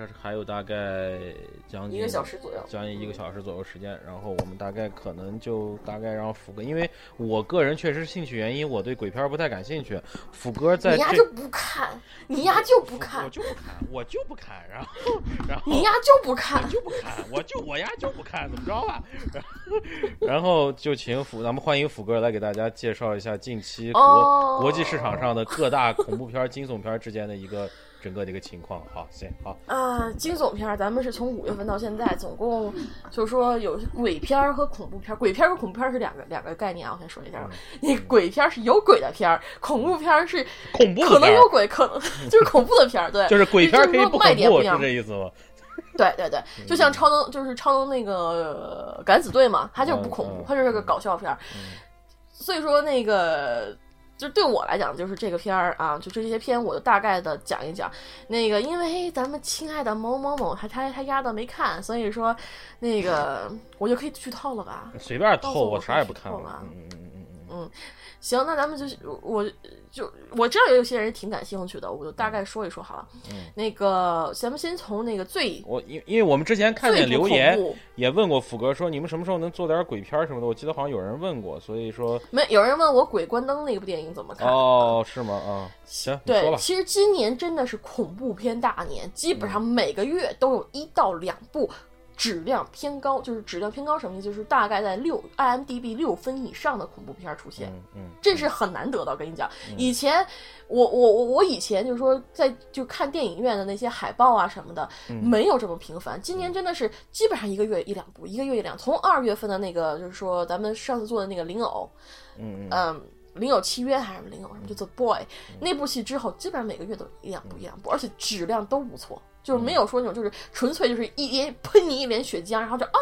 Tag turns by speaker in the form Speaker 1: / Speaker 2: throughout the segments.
Speaker 1: 啊，这是还有大概将近
Speaker 2: 一个小时左右。
Speaker 1: 将近一个小时左右时间，然后我们大概可能就大概让福哥，因为我个人确实兴趣原因，我对鬼片不太感兴趣。福哥在这
Speaker 2: 你丫就不看，你丫就不看我，
Speaker 1: 就不看，我就不看，然后 然后
Speaker 2: 你丫就不看
Speaker 1: 我。就不看，我就我丫就不看，怎么着吧？然后就请福，咱们欢迎福哥来给大家介绍一下近期国、
Speaker 2: 哦
Speaker 1: 国际市场上的各大恐怖片、惊悚片之间的一个整个的一个情况。好，行，好，
Speaker 2: 啊，惊悚片儿，咱们是从五月份到现在，总共就是说有鬼片儿和恐怖片儿。鬼片儿和恐怖片儿是两个两个概念啊，我先说一下。那鬼片儿是有鬼的片儿，恐怖片儿是
Speaker 1: 恐怖
Speaker 2: 可能有鬼，可能 就是恐怖的片儿。对，
Speaker 1: 就是鬼片可以不恐怖，
Speaker 2: 不一样。
Speaker 1: 是这意思吗？
Speaker 2: 对对对，就像超能，就是超能那个呃敢死队嘛，它就是不恐怖它就是个搞笑片儿。所以说那个。就对我来讲，就是这个片儿啊，就这些片，我就大概的讲一讲。那个，因为咱们亲爱的某某某，他他他丫的没看，所以说，那个我就可以剧透了吧？
Speaker 1: 随便透，
Speaker 2: 我
Speaker 1: 我啥也不看
Speaker 2: 剧透了
Speaker 1: 了。嗯嗯嗯嗯嗯
Speaker 2: 行，那咱们就是我就我知道有些人挺感兴趣的，我就大概说一说好了。
Speaker 1: 嗯
Speaker 2: 那个，咱们先从那个最
Speaker 1: 我因因为我们之前看见留言，也问过福哥说你们什么时候能做点鬼片什么的，我记得好像有人问过，所以说
Speaker 2: 没有人问我《鬼关灯》那部电影怎么看？
Speaker 1: 哦是吗？啊，行，
Speaker 2: 对，
Speaker 1: 吧。
Speaker 2: 其实今年真的是恐怖片大年，基本上每个月都有一到两部质量偏高，就是质量偏高什么意思？就是大概在六 IMDB 六分以上的恐怖片出现。
Speaker 1: 嗯嗯
Speaker 2: 这是很难得的，我跟你讲。以前我我我我以前就是说在就看电影院的那些海报啊什么的，
Speaker 1: 嗯
Speaker 2: 没有这么频繁。今年真的是基本上一个月一两部，一个月一两。从二月份的那个就是说咱们上次做的那个灵偶，
Speaker 1: 嗯嗯
Speaker 2: 嗯，零有契约还是零有什么，就 The Boy 那部戏之后，基本上每个月都一两部一两部，而且质量都不错，就是没有说那种就是纯粹就是一连 喷你一脸血浆，然后就啊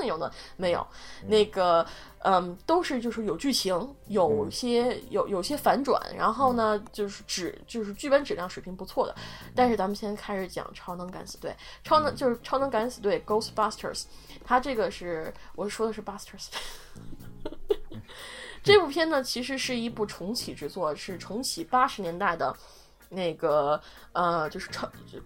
Speaker 2: 那种的没有，那个嗯都是就是有剧情，有些有有些反转，然后呢就是质就是剧本质量水平不错的。但是咱们先开始讲《超能敢死队》，超能就是《超能敢死队》Ghostbusters，它这个是我说的是 Busters。这部片呢，其实是一部重启之作，是重启八十年代的，那个呃，就是超就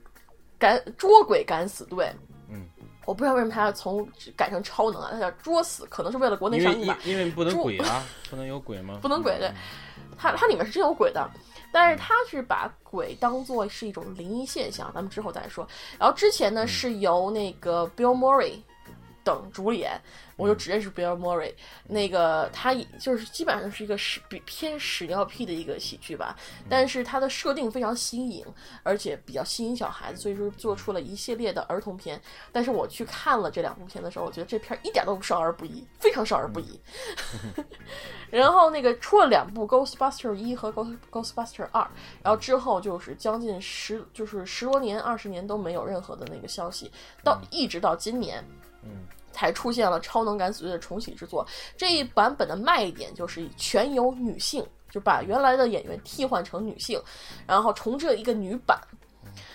Speaker 2: 敢捉鬼敢死队。
Speaker 1: 嗯，
Speaker 2: 我不知道为什么他要从改成超能啊，他叫捉死，可能是为了国内上映吧。
Speaker 1: 因因为不能鬼啊，不能有鬼吗？
Speaker 2: 不能鬼对，它它里面是真有鬼的，但是它是把鬼当做是一种灵异现象，咱们之后再说。然后之前呢是由那个 Bill Murray 等主演，我就只认识 Bill Murray，那个他就是基本上是一个屎比偏屎尿屁的一个喜剧吧，但是它的设定非常新颖，而且比较吸引小孩子，所以说做出了一系列的儿童片。但是我去看了这两部片的时候，我觉得这片儿一点都不少儿不宜，非常少儿不宜。然后那个出了两部《Ghostbuster 一》和《Ghost Ghostbuster 二》，然后之后就是将近十就是十多年、二十年都没有任何的那个消息，到一直到今年，
Speaker 1: 嗯，
Speaker 2: 才出现了《超能敢死队》的重启之作。这一版本的卖点就是全由女性，就把原来的演员替换成女性，然后重置了一个女版。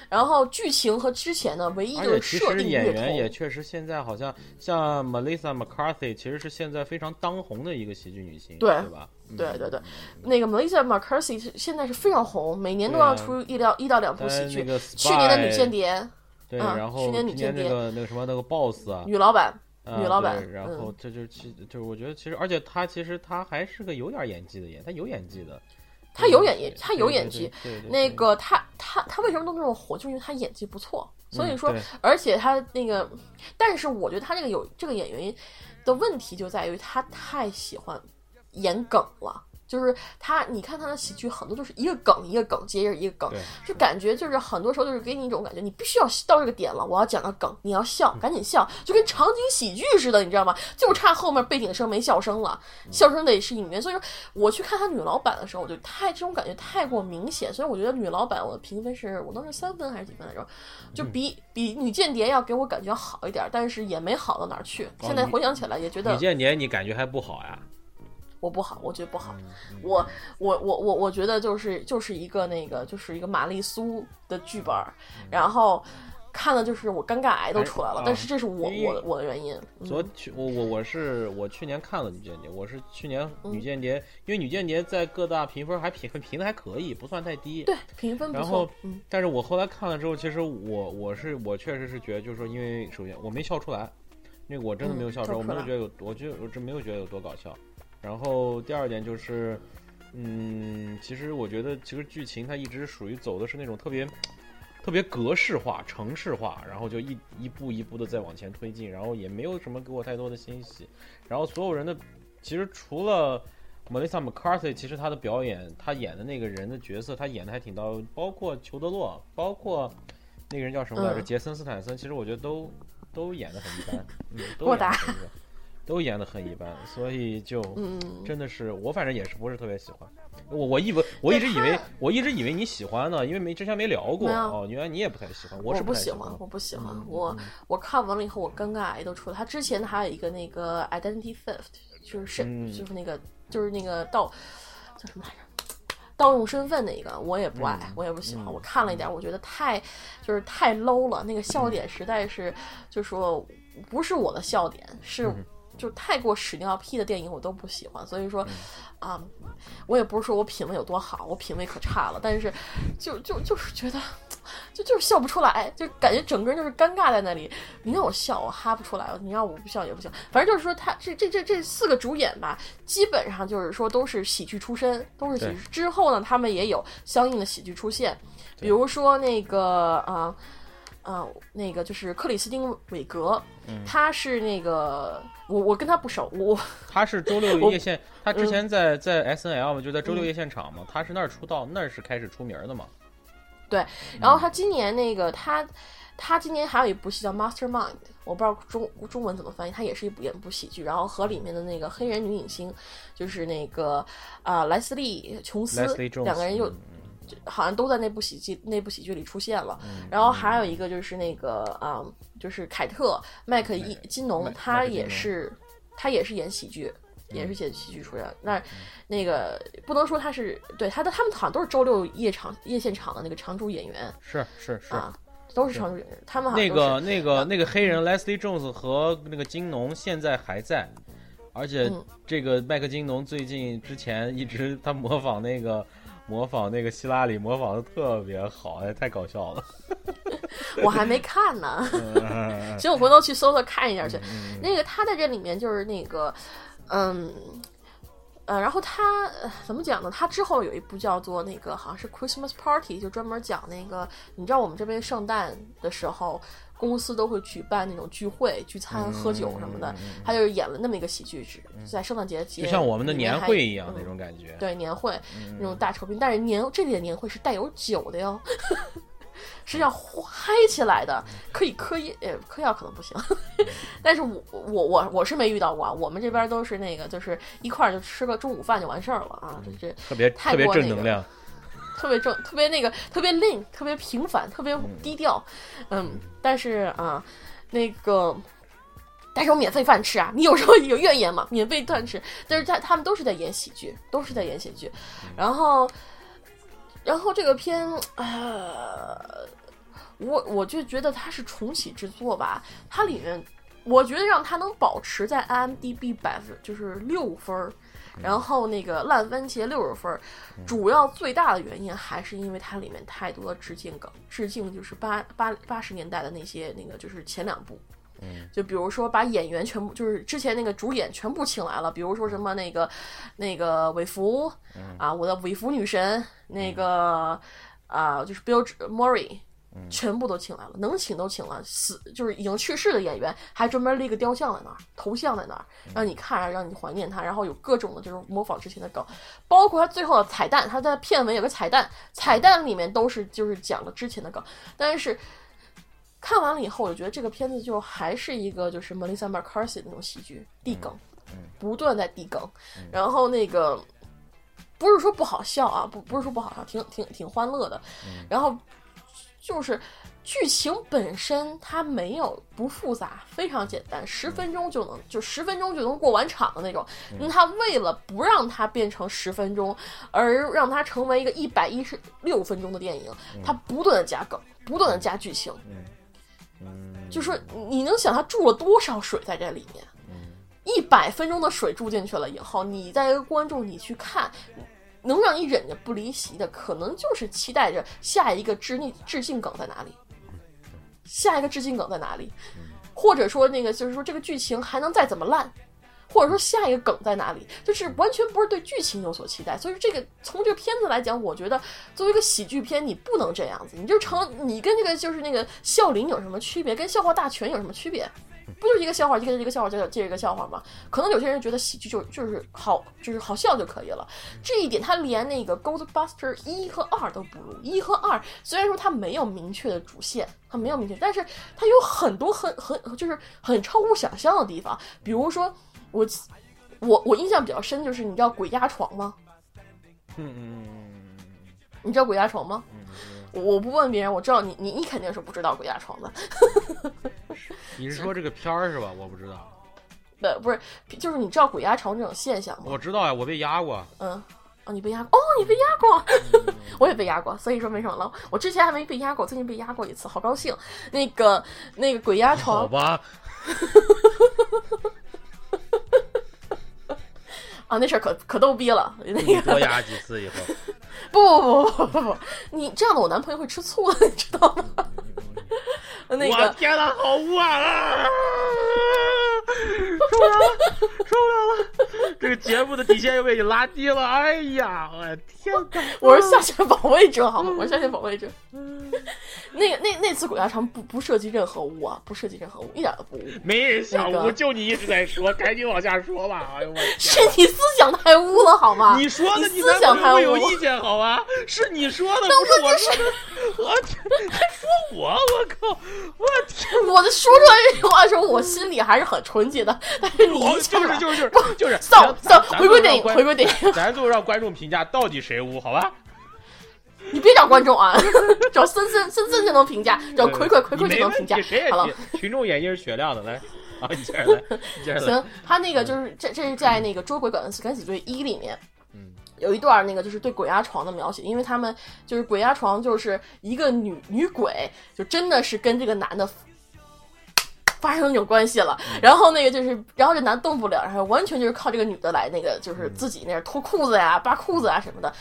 Speaker 2: 然后剧情和之前呢，唯一就是设
Speaker 1: 实演
Speaker 2: 定略同。
Speaker 1: 员也确实现在好像像 Melissa McCarthy，其实是现在非常当红的一个喜剧女星，
Speaker 2: 对
Speaker 1: 对吧？嗯
Speaker 2: 对对对，那个 Melissa McCarthy 是现在是非常红，每年都要出一到一到两部喜剧。
Speaker 1: 那个
Speaker 2: 去年的女间谍，
Speaker 1: 对，
Speaker 2: 嗯
Speaker 1: 然后
Speaker 2: 去年女间谍
Speaker 1: 那个那个什么那个 Boss 啊，
Speaker 2: 女老板，
Speaker 1: 啊
Speaker 2: 女老板
Speaker 1: 然
Speaker 2: 嗯
Speaker 1: 后这就是其就是我觉得其实，而且她其实她还是个有点演技的演，她有演技的，
Speaker 2: 她有演
Speaker 1: 对
Speaker 2: 技，她有演技。那个她她她为什么都那么火？就是因为她演技不错，所以说
Speaker 1: 嗯，
Speaker 2: 而且她那个，但是我觉得她这个有这个演员的问题就在于她太喜欢演梗了。就是他，你看他的喜剧很多就是一个梗一个梗接着一个梗，就感觉就是很多时候就是给你一种感觉，你必须要到这个点了，我要讲个梗，你要笑，赶紧笑，就跟场景喜剧似的，你知道吗？就差后面背景声没笑声了，笑声得是演员。所以说我去看他女老板的时候，我就太这种感觉太过明显，所以我觉得女老板我的评分是我当时三分还是几分来着？就比比女间谍要给我感觉好一点，但是也没好到哪儿去。现在回想起来也觉得
Speaker 1: 女间谍你感觉还不好呀？
Speaker 2: 我不好，我觉得不好。
Speaker 1: 嗯
Speaker 2: 我我我我我觉得就是就是一个那个就是一个玛丽苏的剧本儿，然后看了就是我尴尬癌都出来了
Speaker 1: 哎。
Speaker 2: 但是这是我我的我的原因。嗯
Speaker 1: 昨去我我我是我去年看了女间谍，我是去年
Speaker 2: 嗯
Speaker 1: 女间谍，因为女间谍在各大评分还评分评的还可以，不算太低。
Speaker 2: 对，评分不
Speaker 1: 然后但是我后来看了之后，其实我我是我确实是觉得，就是说，因为首先我没笑出来，那个我真的没有笑出来，我没有觉得有，我觉得我真没有觉得有多搞笑。然后第二点就是，嗯，其实我觉得其实剧情它一直属于走的是那种特别特别格式化、程式化，然后就一一步一步的在往前推进，然后也没有什么给我太多的欣喜。然后所有人的其实除了 Melissa McCarthy，其实她的表演，她演的那个人的角色，她演的还挺到，包括裘德洛，包括那个人叫什么来着，
Speaker 2: 嗯。
Speaker 1: 杰森斯坦森，其实我觉得都都演的很一般，嗯，都演的很一般，都演的很一般，所以就
Speaker 2: 嗯，
Speaker 1: 真的是我反正也是不是特别喜欢。我我以为我一直以为我一直以为你喜欢呢，因为没之前没聊过
Speaker 2: 没
Speaker 1: 哦，原来你也不太喜欢，
Speaker 2: 我
Speaker 1: 是不喜
Speaker 2: 不欢，我不喜欢。
Speaker 1: 嗯
Speaker 2: 我我看完了以后，我尴尬癌都出来。他之前还有一个那个 identity theft，就是身、
Speaker 1: 嗯
Speaker 2: 就是那个就是那个盗叫什么来着？盗用身份的一个，我也不爱，
Speaker 1: 嗯
Speaker 2: 我也不喜欢。
Speaker 1: 嗯
Speaker 2: 我看了一点，我觉得太就是太 low 了，那个笑点实在是，就说不是我的笑点，是。
Speaker 1: 嗯
Speaker 2: 就太过屎尿屁的电影我都不喜欢，所以说，
Speaker 1: 嗯
Speaker 2: 啊、我也不是说我品味有多好，我品味可差了，但是就就就是觉得，就就是笑不出来，就感觉整个人就是尴尬在那里。你让我笑，我哈不出来；你让我不笑也不行。反正就是说他，这这这这四个主演吧，基本上就是说都是喜剧出身，都是喜剧。之后呢，他们也有相应的喜剧出现，比如说那个啊。啊、那个就是克里斯汀·韦格，
Speaker 1: 嗯
Speaker 2: 他是那个我我跟他不熟，我
Speaker 1: 他是周六夜线，他之前在在 S N L 嘛，就在周六夜现场嘛，他是那儿出道，那儿是开始出名的嘛。
Speaker 2: 对然后他今年那个他，他今年还有一部戏叫《Mastermind》，我不知道中中文怎么翻译，它也是一部演部喜剧，然后和里面的那个黑人女影星，就是那个啊、莱斯利·琼斯两个人又
Speaker 1: 嗯
Speaker 2: 好像都在那部喜剧那部喜剧里出现了。
Speaker 1: 嗯
Speaker 2: 然后还有一个就是那个啊、就是凯特麦克伊金农，他也是他也是演喜剧。也是写喜剧出来，那那个不能说他是对他的，他们好像都是周六夜场夜现场的那个常驻演员
Speaker 1: 是是是。
Speaker 2: 啊，都是常驻演员。他们好像
Speaker 1: 那个那个那个黑人 Leslie Jones 和那个金农现在还在，而且
Speaker 2: 嗯
Speaker 1: 这个麦克金农最近之前一直他模仿那个模仿那个希拉里模仿的特别好，哎，太搞笑了。
Speaker 2: 我还没看呢，
Speaker 1: 嗯
Speaker 2: 行，我回头去搜搜看一下去。那个他在这里面就是那个，嗯。呃，然后他、呃怎么讲呢？他之后有一部叫做那个好像是 Christmas Party，就专门讲那个，你知道我们这边圣诞的时候，公司都会举办那种聚会、聚餐、喝酒什么的，他就是演了那么一个喜剧，是在圣诞节节，
Speaker 1: 就像我们的年会一样
Speaker 2: 嗯
Speaker 1: 那种感觉。
Speaker 2: 对年会、那种大酬宾，但是年这里的年会是带有酒的哟，是要嗨起来的，可以嗑药，呃，嗑药可能不行，但是我我我我是没遇到过啊，我们这边都是那个就是一块儿就吃个中午饭就完事儿了啊，这这
Speaker 1: 特别
Speaker 2: 太
Speaker 1: 特别正能量。
Speaker 2: 特别正，特别那个，特别 lean，特别平凡，特别低调，嗯，但是啊，那个。但是有免费饭吃啊！你有时候有怨言嘛？免费饭吃，但是他他们都是在演喜剧，都是在演喜剧。然后，然后这个片，呃，我我就觉得它是重启之作吧。它里面，我觉得让它能保持在 IMDB 百分就是六分儿，然后那个烂番茄六十分儿，主要最大的原因还是因为它里面太多的致敬梗，致敬就是八八八十年代的那些那个就是前两部。嗯。就比如说把演员全部，就是之前那个主演全部请来了，比如说什么那个那个韦弗、啊，我的韦弗女神，那个啊就是 Bill Murray，、全部都请来了，能请都请了，死就是已经去世的演员还专门立个雕像在那儿，头像在那儿，让你看，让你怀念他，然后有各种的这种模仿之前的梗，包括他最后的彩蛋，他在片尾有个彩蛋，彩蛋里面都是就是讲了之前的梗，但是。看完了以后，我就觉得这个片子就还是一个就是 Melissa McCarthy 那种喜剧，地梗，不断在地梗，然后那个不是说不好笑啊，不不是说不好笑，挺挺挺欢乐的，然后就是剧情本身它没有不复杂，非常简单，十分钟就能就十分钟就能过完场的那种。那他为了不让它变成十分钟，而让它成为一个一百一十六分钟的电影，他不断的加梗，不断的加剧情。
Speaker 1: 嗯，
Speaker 2: 就说你能想它注了多少水在这里面？一百分钟的水注进去了以后，你在一个观众你去看，能让你忍着不离席的，可能就是期待着下一个致逆致敬梗在哪里，下一个致敬梗在哪里，或者说那个就是说这个剧情还能再怎么烂。或者说下一个梗在哪里，就是完全不是对剧情有所期待，所以这个从这个片子来讲，我觉得作为一个喜剧片，你不能这样子，你就成你跟这个就是那个笑林有什么区别，跟笑话大全有什么区别？不就是一个笑话，接着一个笑话，接着接着一个笑话吗？可能有些人觉得喜剧就就是好，就是好笑就可以了。这一点，他连那个《Ghostbuster》一和二都不如。一和二虽然说它没有明确的主线，它没有明确，但是它有很多很很就是很超乎想象的地方，比如说。我我我印象比较深，就是你知道鬼压床吗？
Speaker 1: 嗯嗯
Speaker 2: 你知道鬼压床吗？我不问别人，我知道你你你肯定是不知道鬼压床的。
Speaker 1: 你是说这个片儿是吧？我不知道。
Speaker 2: 对，不是，就是你知道鬼压床这种现象吗？
Speaker 1: 我知道呀，我被压过。
Speaker 2: 嗯，哦，你被压过？哦，你被压过？我也被压过，所以说没什么了。我之前还没被压过，最近被压过一次，好高兴。那个那个鬼压床，
Speaker 1: 好吧。
Speaker 2: 啊，那事儿可可逗逼了。那
Speaker 1: 个多压几次以后，
Speaker 2: 不不不不不不，你这样的我男朋友会吃醋的，你知道吗？那个，
Speaker 1: 我天呐，好污啊！受不了了，受不了了！这个节目的底线又被你拉低了。哎呀，我天哪！
Speaker 2: 我是下线保卫者，好吗？我是下线保卫者。那个那那次鬼压床不不涉及任何污啊，不涉及任何污，一点都不污。
Speaker 1: 没人想污，就你一直在说，赶紧往下说吧。哎呦我！
Speaker 2: 是你思想太污了，好吗？
Speaker 1: 你说的，
Speaker 2: 你思想太污，
Speaker 1: 有意见好吗？是你说的，不是我说的。我天，还说我，我靠！我天！
Speaker 2: 我的说出来这句话的时候，我心里还是很纯洁的。但是你
Speaker 1: 就是就是就是就是
Speaker 2: 扫扫回归电影，回归电影。
Speaker 1: 咱就让观众评价到底谁污，好吧？
Speaker 2: 你别找观众啊，找森森森森就能评价，找葵葵葵葵就能评价。好了，
Speaker 1: 群众眼睛是雪亮的，来啊，你接着来，你接着来。
Speaker 2: 行，他那个就是这这是在那个《捉鬼敢死敢死队一》里面，
Speaker 1: 嗯，
Speaker 2: 有一段那个就是对鬼压床的描写，因为他们就是鬼压床，就是一个女女鬼，就真的是跟这个男的。发生那种关系了，然后那个就是，然后这男动不了，然后完全就是靠这个女的来那个，就是自己那脱裤子呀、扒裤子啊什么的，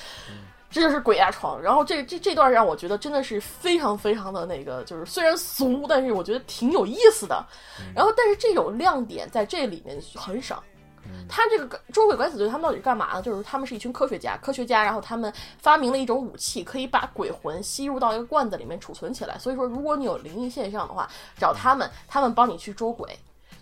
Speaker 2: 这就是鬼压床。然后这这这段让我觉得真的是非常非常的那个，就是虽然俗，但是我觉得挺有意思的。然后但是这种亮点在这里面很少。他这个捉鬼敢死队，他们到底是干嘛的？就是他们是一群科学家，科学家，然后他们发明了一种武器，可以把鬼魂吸入到一个罐子里面储存起来。所以说，如果你有灵异现象的话，找他们，他们帮你去捉鬼。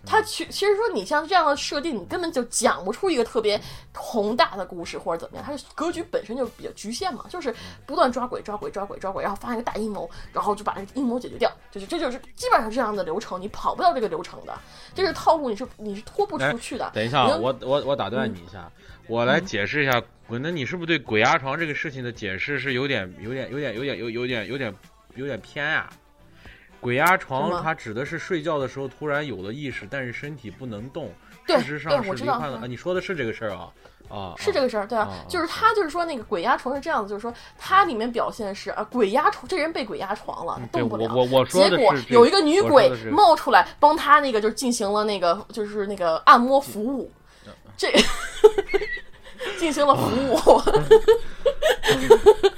Speaker 2: 他其其实说你像这样的设定，你根本就讲不出一个特别宏大的故事或者怎么样。它的格局本身就比较局限嘛，就是不断抓鬼、抓鬼、抓鬼、抓鬼，然后发现一个大阴谋，然后就把这个阴谋解决掉。就是这就是基本上这样的流程，你跑不到这个流程的，这是套路，你是你是拖不出去的。
Speaker 1: 等一下，我我我打断你一下，我来解释一下。那你是不是对鬼压床这个事情的解释是有点有点有点有点有有点有点有点偏呀？鬼压床，它指的是睡觉的时候突然有了意识，但是身体不能动。事实上是罹患了。你说的是这个事儿啊？啊，
Speaker 2: 是这个事儿，对啊，就是他就是说那个鬼压床是这样子，就是说它里面表现是啊，鬼压床，这人被鬼压床了，动不了。
Speaker 1: 我我说
Speaker 2: 结果有一个女鬼冒出来帮他那个就是进行了那个就是那个按摩服务，这 进行了服务。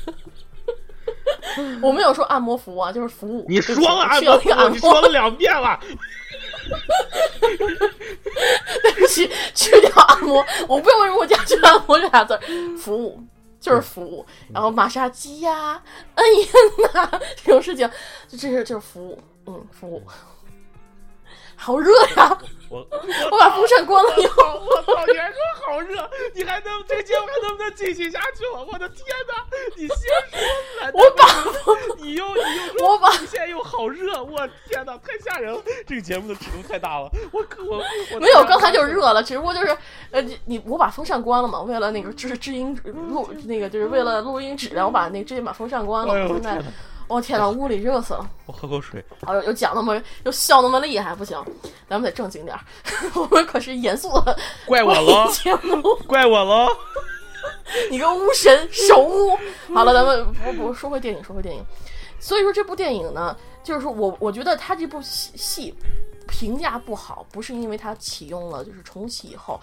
Speaker 2: 我没有说按摩服务啊，就是服务。
Speaker 1: 你说了按摩服务，你说了两遍了。
Speaker 2: 对不起，去掉按摩，我不知道为什么我加去按摩这俩字儿。服务就是服务，然后马杀鸡呀、摁印呐这种事情，这是就是服务，嗯，服务。好热呀！
Speaker 1: 我
Speaker 2: 我把风扇关了以后，
Speaker 1: 我操！你还说好热，你还能这个节目还能不能进行下去了？我的天哪！你先说，
Speaker 2: 我把
Speaker 1: 你又你又
Speaker 2: 我把
Speaker 1: 现在又好热，我天哪，太吓人了！这个节目的尺度太大了，我我我
Speaker 2: 没有，刚才就热了，只不过就是呃，你你我把风扇关了嘛，为了那个就是制音录那个就是为了录音质量，我把那个直接把风扇关了，现在。我天呐，屋里热死了！
Speaker 1: 我喝口水。
Speaker 2: 哦，又讲那么又笑那么厉害，不行，咱们得正经点儿。我们可是严肃的，
Speaker 1: 怪我了，怪我了。
Speaker 2: 你个巫神守巫。好了，咱们不不说回电影，说回电影。所以说这部电影呢。就是说我我觉得他这部戏戏评价不好，不是因为他启用了就是重启以后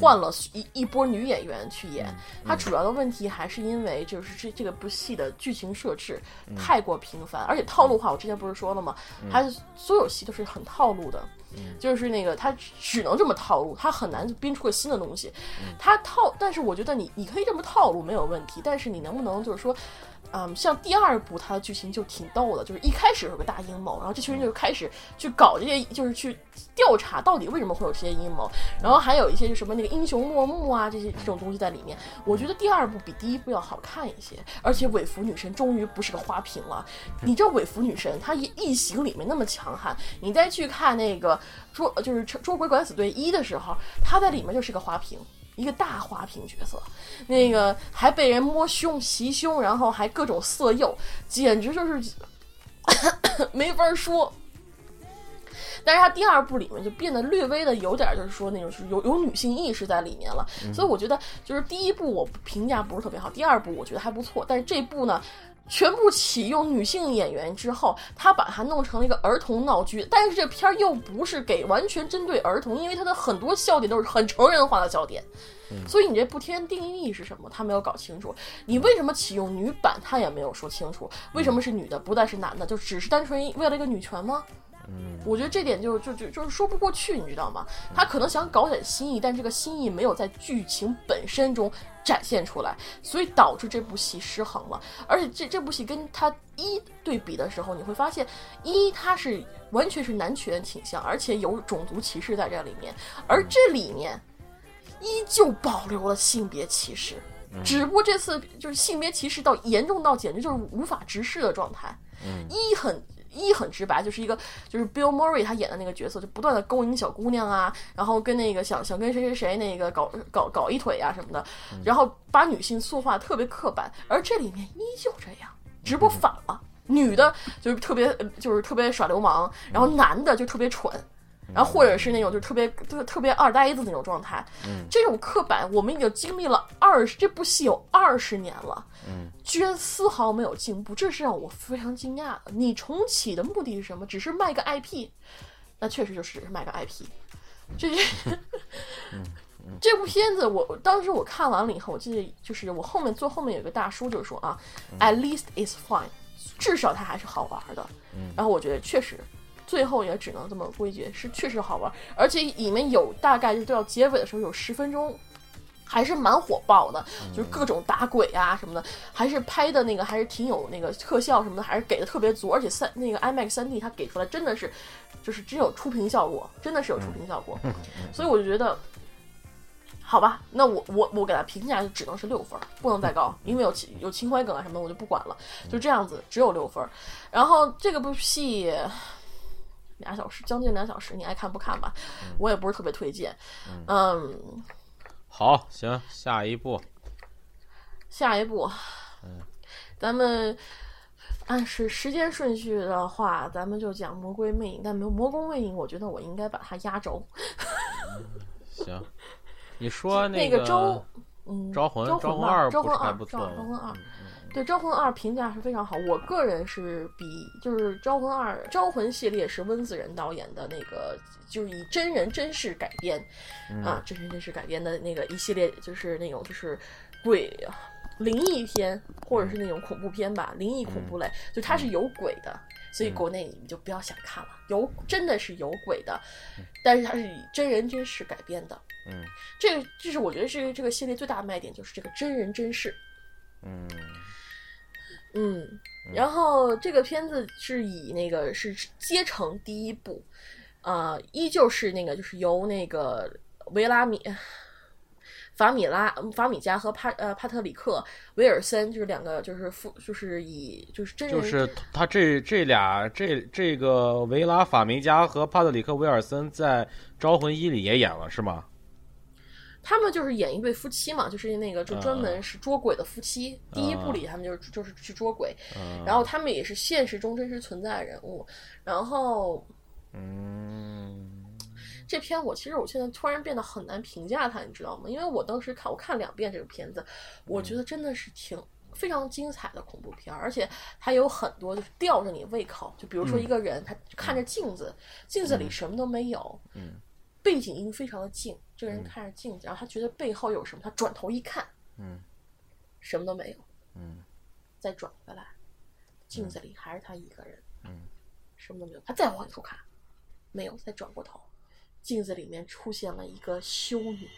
Speaker 2: 换了一一波女演员去演，他主要的问题还是因为就是这这个部戏的剧情设置太过频繁，而且套路化。我之前不是说了吗？他所有戏都是很套路的。就是那个，他只能这么套路，他很难编出个新的东西。他套，但是我觉得你你可以这么套路没有问题，但是你能不能就是说，嗯，像第二部它的剧情就挺逗的，就是一开始有个大阴谋，然后这群人就开始去搞这些，就是去调查到底为什么会有这些阴谋，然后还有一些就什么那个英雄落幕啊这些这种东西在里面。我觉得第二部比第一部要好看一些，而且伪服女神终于不是个花瓶了。你知道伪服女神她一异形里面那么强悍，你再去看那个。捉就是捉鬼敢死队一的时候，她在里面就是个花瓶，一个大花瓶角色，那个还被人摸胸袭胸，然后还各种色诱，简直就是 没法说。但是他第二部里面就变得略微的有点，就是说那种是有有女性意识在里面了，所以我觉得就是第一部我评价不是特别好，第二部我觉得还不错，但是这部呢。全部启用女性演员之后，他把它弄成了一个儿童闹剧，但是这片儿又不是给完全针对儿童，因为它的很多笑点都是很成人化的笑点，所以你这不天定义是什么？他没有搞清楚。你为什么启用女版？他也没有说清楚。为什么是女的，不再是男的？就只是单纯为了一个女权吗？
Speaker 1: 嗯，
Speaker 2: 我觉得这点就就就就是说不过去，你知道吗？他可能想搞点新意，但这个新意没有在剧情本身中展现出来，所以导致这部戏失衡了。而且这这部戏跟他一对比的时候，你会发现一他是完全是男权倾向，而且有种族歧视在这里面，而这里面依旧保留了性别歧视，只不过这次就是性别歧视到严重到简直就是无法直视的状态。嗯一很。一很直白，就是一个就是 Bill Murray 他演的那个角色，就不断的勾引小姑娘啊，然后跟那个想想跟谁谁谁那个搞搞搞一腿啊什么的，然后把女性塑化特别刻板，而这里面依旧这样，只不过反了，女的就是特别就是特别耍流氓，然后男的就特别蠢。然后或者是那种就特别特特别二呆子那种状态，
Speaker 1: 嗯，
Speaker 2: 这种刻板我们已经经历了二十这部戏有二十年了，
Speaker 1: 嗯，
Speaker 2: 居然丝毫没有进步，这是让我非常惊讶的。你重启的目的是什么？只是卖个 IP？那确实就是卖个 IP。这 这部片子，我当时我看完了以后，我记得就是我后面坐后面有个大叔就说啊，At least it's fine，至少它还是好玩的。
Speaker 1: 嗯，
Speaker 2: 然后我觉得确实。最后也只能这么归结，是确实好玩，而且里面有大概就是到结尾的时候有十分钟，还是蛮火爆的，就是各种打鬼啊什么的，还是拍的那个还是挺有那个特效什么的，还是给的特别足，而且三那个 IMAX 三 D 它给出来真的是，就是只有出屏效果，真的是有出屏效果，所以我就觉得，好吧，那我我我给它评价就只能是六分，不能再高，因为有情有情怀梗啊什么的我就不管了，就这样子只有六分，然后这个部戏。俩小时，将近两小时，你爱看不看吧？我也不是特别推荐。嗯，
Speaker 1: 好，行，下一步，
Speaker 2: 下一步，
Speaker 1: 嗯，
Speaker 2: 咱们按是时间顺序的话，咱们就讲《魔鬼魅影》。但《魔魔宫魅影》，我觉得我应该把它压轴。
Speaker 1: 行，你说
Speaker 2: 那
Speaker 1: 个
Speaker 2: 招，嗯，
Speaker 1: 招魂，
Speaker 2: 招
Speaker 1: 魂
Speaker 2: 二，招
Speaker 1: 魂
Speaker 2: 二，
Speaker 1: 不
Speaker 2: 错，招魂二。对《
Speaker 1: 招
Speaker 2: 魂二》评价是非常好，我个人是比就是《招魂二》《招魂》系列是温子仁导演的那个，就是以真人真事改编啊，真人真事改编的那个一系列，就是那种就是鬼灵异片或者是那种恐怖片吧，灵异恐怖类，就它是有鬼的，所以国内你们就不要想看了，有真的是有鬼的，但是它是以真人真事改编的，
Speaker 1: 嗯，
Speaker 2: 这个这是我觉得是这个系列最大的卖点，就是这个真人真事，
Speaker 1: 嗯。
Speaker 2: 嗯，然后这个片子是以那个是接成第一部，呃，依旧是那个就是由那个维拉米、法米拉、法米加和帕呃帕特里克威尔森就是两个就是副就是以就是真
Speaker 1: 就是他这这俩这这个维拉法米加和帕特里克威尔森在《招魂一》里也演了是吗？
Speaker 2: 他们就是演一对夫妻嘛，就是那个就专门是捉鬼的夫妻。第一部里他们就是就是去捉鬼，然后他们也是现实中真实存在的人物。然后，
Speaker 1: 嗯，
Speaker 2: 这片我其实我现在突然变得很难评价它，你知道吗？因为我当时看我看两遍这个片子，我觉得真的是挺非常精彩的恐怖片儿，而且它有很多就是吊着你胃口。就比如说一个人，他看着镜子，镜子里什么都没有，
Speaker 1: 嗯，
Speaker 2: 背景音非常的静，这个人看着镜子，然后他觉得背后有什么，他转头一看，
Speaker 1: 嗯
Speaker 2: 什么都没有，
Speaker 1: 嗯
Speaker 2: 再转回来，镜子里还是他一个人，
Speaker 1: 嗯，
Speaker 2: 什么都没有。他再往里头看，没有，再转过头，镜子里面出现了一个修女，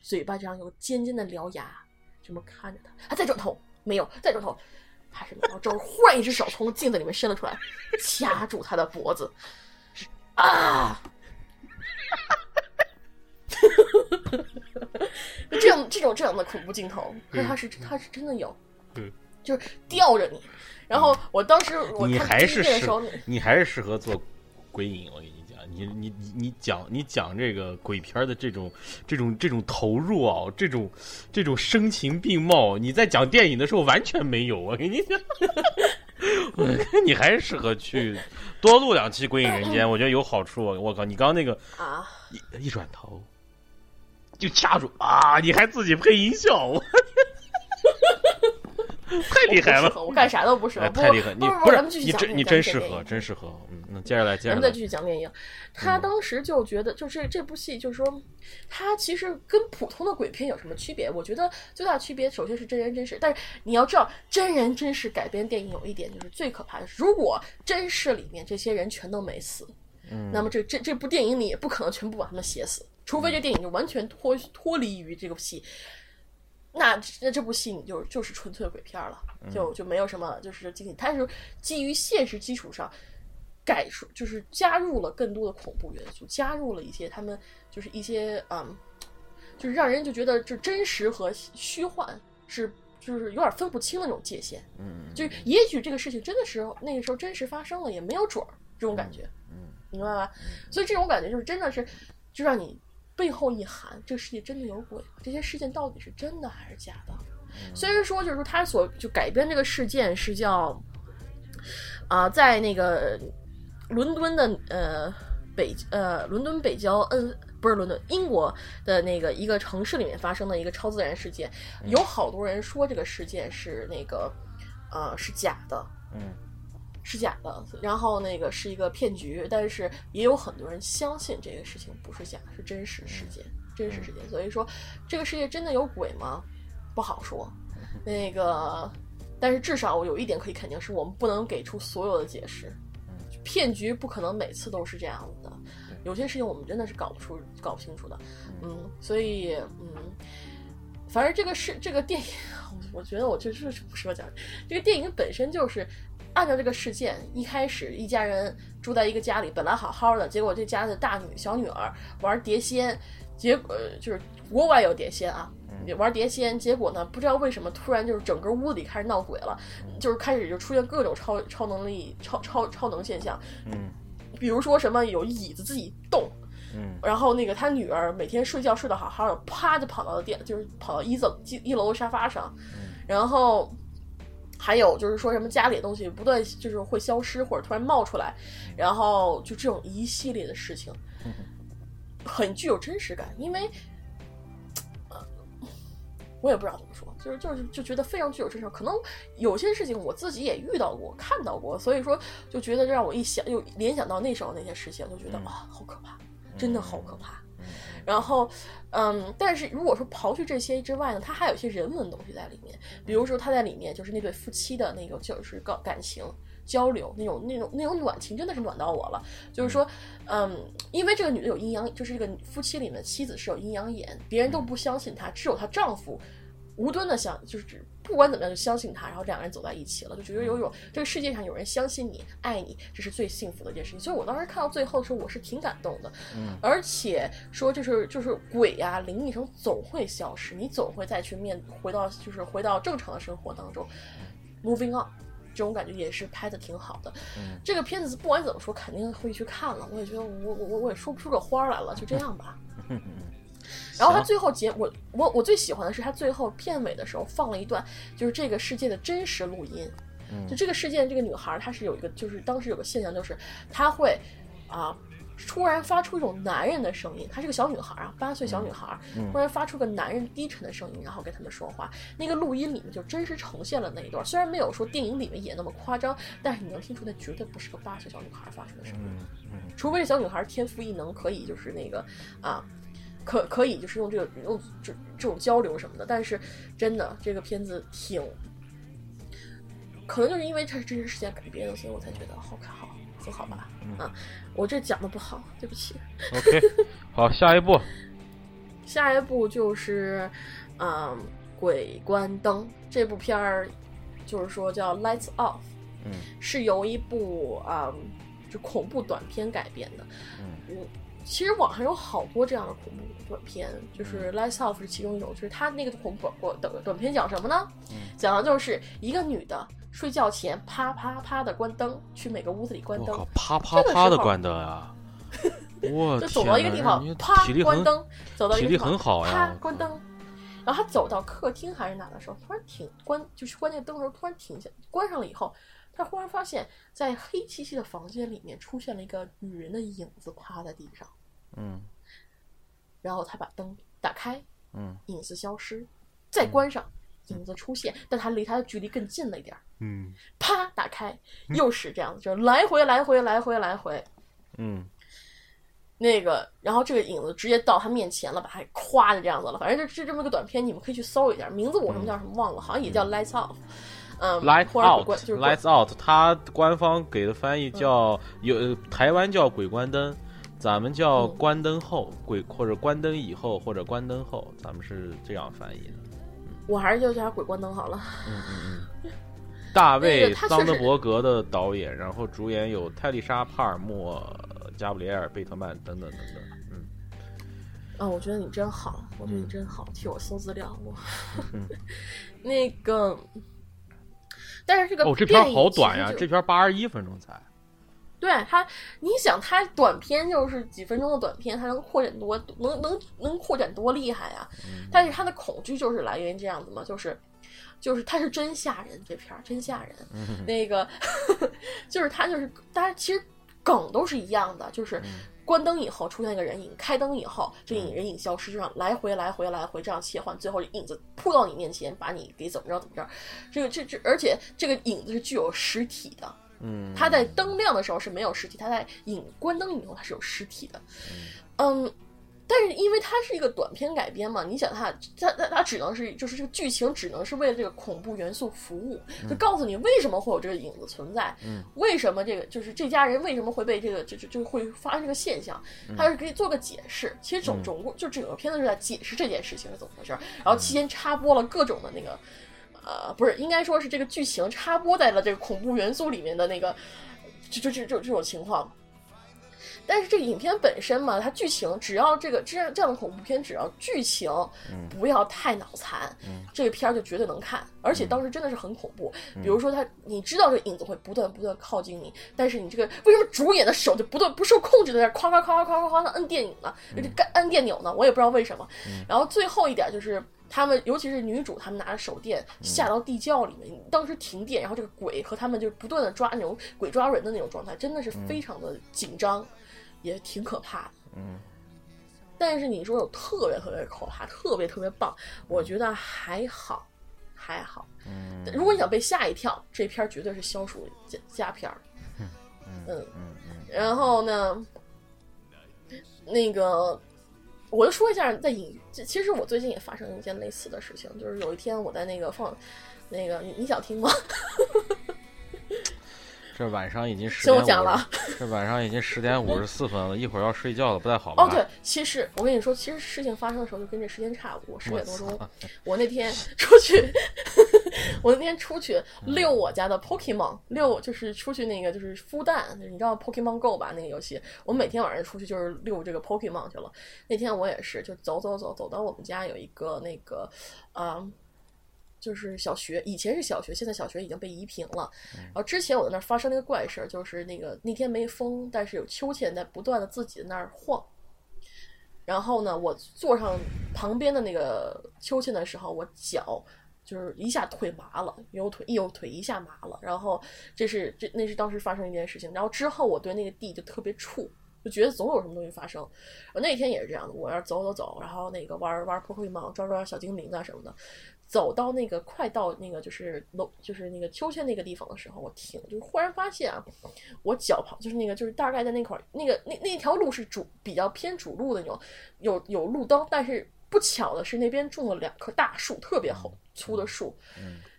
Speaker 2: 嘴巴上有尖尖的獠牙，这么看着他。他再转头，没有，再转头，还是没有。这时候忽然一只手从镜子里面伸了出来，掐住他的脖子，啊！这样这种这样的恐怖镜头，可是他是他是真的有，
Speaker 1: 嗯，
Speaker 2: 就是吊着你。然后我当时我
Speaker 1: 你
Speaker 2: 看第一
Speaker 1: 还是适
Speaker 2: 遍的时候，
Speaker 1: 你还是适合做鬼影，我跟你讲，你你你你讲你讲这个鬼片的这种这种这种投入啊，这种这种声情并茂，你在讲电影的时候完全没有，我跟你讲，你还是适合去多录两期《鬼影人间》，我觉得有好处。我靠，你刚刚那个
Speaker 2: 啊，
Speaker 1: 一一转头就掐住啊，你还自己配音效，我 太厉害了
Speaker 2: 我干啥都不适合。
Speaker 1: 太厉害！你
Speaker 2: 不
Speaker 1: 不是
Speaker 2: 咱们继续讲
Speaker 1: 你真你真适合，真适合。嗯，那接下来接下来
Speaker 2: 咱们再继，续讲电影，他
Speaker 1: 嗯
Speaker 2: 当时就觉得，就是这部戏，就是说，他其实跟普通的鬼片有什么区别？我觉得最大的区别，首先是真人真事。但是你要知道，真人真事改编电影有一点就是最可怕的是，如果真事里面这些人全都没死，
Speaker 1: 嗯
Speaker 2: 那么这这这部电影里也不可能全部把他们写死，除非这电影就完全脱脱离于这个戏。那那这部戏你就就是纯粹的鬼片了，
Speaker 1: 嗯
Speaker 2: 就就没有什么就是惊喜，它是基于现实基础上改出，就是加入了更多的恐怖元素，加入了一些他们就是一些嗯，就是让人就觉得就真实和虚幻是就是有点分不清的那种界限。
Speaker 1: 嗯
Speaker 2: 就是也许这个事情真的是那个时候真实发生了，也没有准儿，这种感觉，
Speaker 1: 嗯
Speaker 2: 明白吧？所以这种感觉就是真的是，就让你背后一寒，这个世界真的有鬼吗？这些事件到底是真的还是假的？虽然说就是说他所就改编这个事件是叫啊、在那个伦敦的呃北呃伦敦北郊嗯。不是伦敦，英国的那个一个城市里面发生的一个超自然事件，有好多人说这个事件是那个，呃，是假的，
Speaker 1: 嗯
Speaker 2: 是假的，然后那个是一个骗局，但是也有很多人相信这个事情不是假的，是真实事件，真实事件。所以说，这个世界真的有鬼吗？不好说。那个，但是至少我有一点可以肯定，是我们不能给出所有的解释。骗局不可能每次都是这样的，有些事情我们真的是搞不出、搞不清楚的。嗯，所以嗯，反正这个是这个电影，我觉得我这是不适合讲。这个电影本身就是按照这个事件，一开始一家人住在一个家里，本来好好的，结果这家的大女小女儿玩碟仙，结果呃就是国外有碟仙啊。玩碟仙，结果呢？不知道为什么突然就是整个屋子里开始闹鬼了，就是开始就出现各种超超能力、超超超能现象，
Speaker 1: 嗯
Speaker 2: 比如说什么有椅子自己动，
Speaker 1: 嗯
Speaker 2: 然后那个他女儿每天睡觉睡得好好的，啪就跑到了电，就是跑到一层一一楼的沙发上，然后还有就是说什么家里的东西不断就是会消失或者突然冒出来，然后就这种一系列的事情，很具有真实感，因为。呃我也不知道怎么说，就是就是就觉得非常具有真实感。可能有些事情我自己也遇到过、看到过，所以说就觉得让我一想，又联想到那时候那些事情，就觉得
Speaker 1: 嗯
Speaker 2: 哇，好可怕，真的好可怕。然后，嗯，但是如果说刨去这些之外呢，它还有一些人文东西在里面，比如说他在里面就是那对夫妻的那种就是感感情交流，那种那种那种暖情，真的是暖到我了。就是说，嗯，因为这个女的有阴阳，就是这个夫妻里面妻子是有阴阳眼，别人都不相信她，只有她丈夫无端的想，就是不管怎么样就相信他，然后两个人走在一起了，就觉得有一种这个世界上有人相信你、爱你，这是最幸福的一件事情。所以我当时看到最后的时候，我是挺感动的。
Speaker 1: 嗯，
Speaker 2: 而且说就是就是鬼呀、灵异声总会消失，你总会再去面回到就是回到正常的生活当中，moving on。这种感觉也是拍的挺好的。
Speaker 1: 嗯
Speaker 2: 这个片子不管怎么说，肯定会去看了。我也觉得我我我我也说不出个花儿来了，就这样吧。然后他最后结我我我最喜欢的是他最后片尾的时候放了一段，就是这个世界的真实录音。
Speaker 1: 嗯
Speaker 2: 就这个事件，这个女孩她是有一个，就是当时有个现象，就是她会啊、突然发出一种男人的声音，她是个小女孩啊，八岁小女孩，
Speaker 1: 嗯
Speaker 2: 突然发出个男人低沉的声音，然后跟他们说话。那个录音里面就真实呈现了那一段，虽然没有说电影里面演那么夸张，但是你能听出那绝对不是个八岁小女孩发出的声音。除非这小女孩天赋异能，可以就是那个啊，可可以就是用这个用这这种交流什么的。但是真的这个片子挺，可能就是因为它是真实事件改编的，所以我才觉得好看好很好吧。啊，我这讲的不好，对不起。
Speaker 1: ，OK，好，下一步，
Speaker 2: 下一步就是嗯，《鬼关灯》这部片儿，就是说叫《Lights Off》，
Speaker 1: 嗯
Speaker 2: 是由一部嗯就恐怖短片改编的。
Speaker 1: 嗯
Speaker 2: 我其实网上有好多这样的恐怖短片，就是《Lights Off》是其中一种，就是它那个恐怖短短短片讲什么呢？
Speaker 1: 嗯
Speaker 2: 讲的就是一个女的睡觉前啪啪啪的关灯，去每个屋子里关灯
Speaker 1: 啪啪啪的关灯啊！我
Speaker 2: 就走到一个地，方啪关灯，走到一个地方啪关灯。然后他走到客厅还是哪的时候，突然停关，就是关那个灯的时候突然停下，关上了以后，他忽然发现，在黑漆漆的房间里面出现了一个女人的影子趴在地上，
Speaker 1: 嗯。
Speaker 2: 然后他把灯打开，
Speaker 1: 嗯。
Speaker 2: 影子消失，再关上，影子出现，但他离他的距离更近了一点儿，
Speaker 1: 嗯。
Speaker 2: 啪打开，又是这样子，就是来回来回来回来回，
Speaker 1: 嗯。
Speaker 2: 那个，然后这个影子直接到他面前了，把他夸的这样子了。反正就是这么个短片，你们可以去搜一下，名字我什么叫什么忘了，好像也叫 Lights Off，嗯
Speaker 1: ，Light
Speaker 2: 或者鬼
Speaker 1: Out，
Speaker 2: 关就是鬼
Speaker 1: Lights Out，它官方给的翻译叫有呃台湾叫鬼关灯，咱们叫
Speaker 2: 嗯
Speaker 1: 关灯后鬼或者关灯以后或者关灯后，咱们是这样翻译的。
Speaker 2: 我还是就叫他鬼关灯好了。
Speaker 1: 嗯嗯嗯。大卫桑德伯格的导演，然后主演有泰丽莎·帕尔默、加布里埃尔·贝特曼等等等等。嗯
Speaker 2: 啊、我觉得你真好，我觉得你真好，替我搜资料。我
Speaker 1: 嗯
Speaker 2: 那个，但是这个
Speaker 1: 哦，这片儿好短呀，这片八十一分钟才。
Speaker 2: 对它，你想它短片就是几分钟的短片，它能扩展多能能能扩展多厉害啊！
Speaker 1: 嗯
Speaker 2: 但是它的恐惧就是来源于这样子嘛，就是就是他是真吓人，这片儿真吓人。
Speaker 1: 嗯
Speaker 2: 那个 就是他就是大家其实梗都是一样的，就是
Speaker 1: 嗯
Speaker 2: 关灯以后出现一个人影，开灯以后这影人影消失，这样来回来回来回这样切换，最后影子扑到你面前，把你给怎么着怎么着。这个这这，而且这个影子是具有实体的。
Speaker 1: 嗯，
Speaker 2: 它在灯亮的时候是没有实体，它在影关灯以后它是有实体的。嗯，但是因为它是一个短片改编嘛，你想它它它它只能是就是这个剧情只能是为了这个恐怖元素服务，就告诉你为什么会有这个影子存在，
Speaker 1: 嗯
Speaker 2: 为什么这个就是这家人为什么会被这个就就就会发生这个现象，它是可以做个解释。其实总总共就整个片子是在解释这件事情是怎么回事儿，然后期间插播了各种的那个。呃，不是，应该说是这个剧情插播在了这个恐怖元素里面的那个，就就就就这种情况。但是这个影片本身嘛，它剧情只要这个这样这样的恐怖片，只要剧情不要太脑残，这个片儿就绝对能看。而且当时真的是很恐怖，比如说他，你知道这个影子会不断不断靠近你，但是你这个为什么主演的手就不断不受控制的在那夸夸夸夸夸夸的摁电影呢？这个按电钮呢？我也不知道为什么。然后最后一点就是。他们尤其是女主，他们拿着手电下到地窖里面，当时停电，然后这个鬼和他们就不断的抓那种鬼抓人的那种状态，真的是非常的紧张，也挺可怕的。
Speaker 1: 嗯，
Speaker 2: 但是你说有特别特别可怕，特别特别棒，我觉得还好，还好。
Speaker 1: 嗯
Speaker 2: 如果你想被吓一跳，这片儿绝对是消暑佳佳片儿。嗯
Speaker 1: 嗯嗯
Speaker 2: 然后呢，那个我就说一下，在影，其实我最近也发生了一件类似的事情，就是有一天我在那个放，那个你你想听吗？
Speaker 1: 这晚上已经十
Speaker 2: 听
Speaker 1: 点五
Speaker 2: 我讲了，
Speaker 1: 这晚上已经十点五十四分了，一会儿要睡觉了，不太好吧？
Speaker 2: 哦，对，其实我跟你说，其实事情发生的时候就跟这时间差不多，十点多钟。我那天出去，我那天出去遛我家的 Pokemon，遛就是出去那个就是孵蛋，你知道 Pokemon Go 吧？那个游戏，我每天晚上出去就是遛这个 Pokemon 去了。那天我也是，就走走走走到我们家有一个那个，啊、就是小学，以前是小学，现在小学已经被移平了。然后之前我在那儿发生了一个怪事儿，就是那个那天没风，但是有秋千在不断的自己在那儿晃。然后呢，我坐上旁边的那个秋千的时候，我脚就是一下腿麻了，右腿右腿一下麻了。然后这是这那是当时发生一件事情。然后之后我对那个地就特别怵，就觉得总有什么东西发生。我那天也是这样的，我要走走走，然后那个玩玩破灰猫，抓抓小精灵啊什么的。走到那个快到那个就是楼就是那个秋千那个地方的时候，我停，就是忽然发现啊，我脚旁就是那个就是大概在那块儿，那个那那条路是主比较偏主路的那种，有有路灯，但是不巧的是那边种了两棵大树，特别厚粗的树，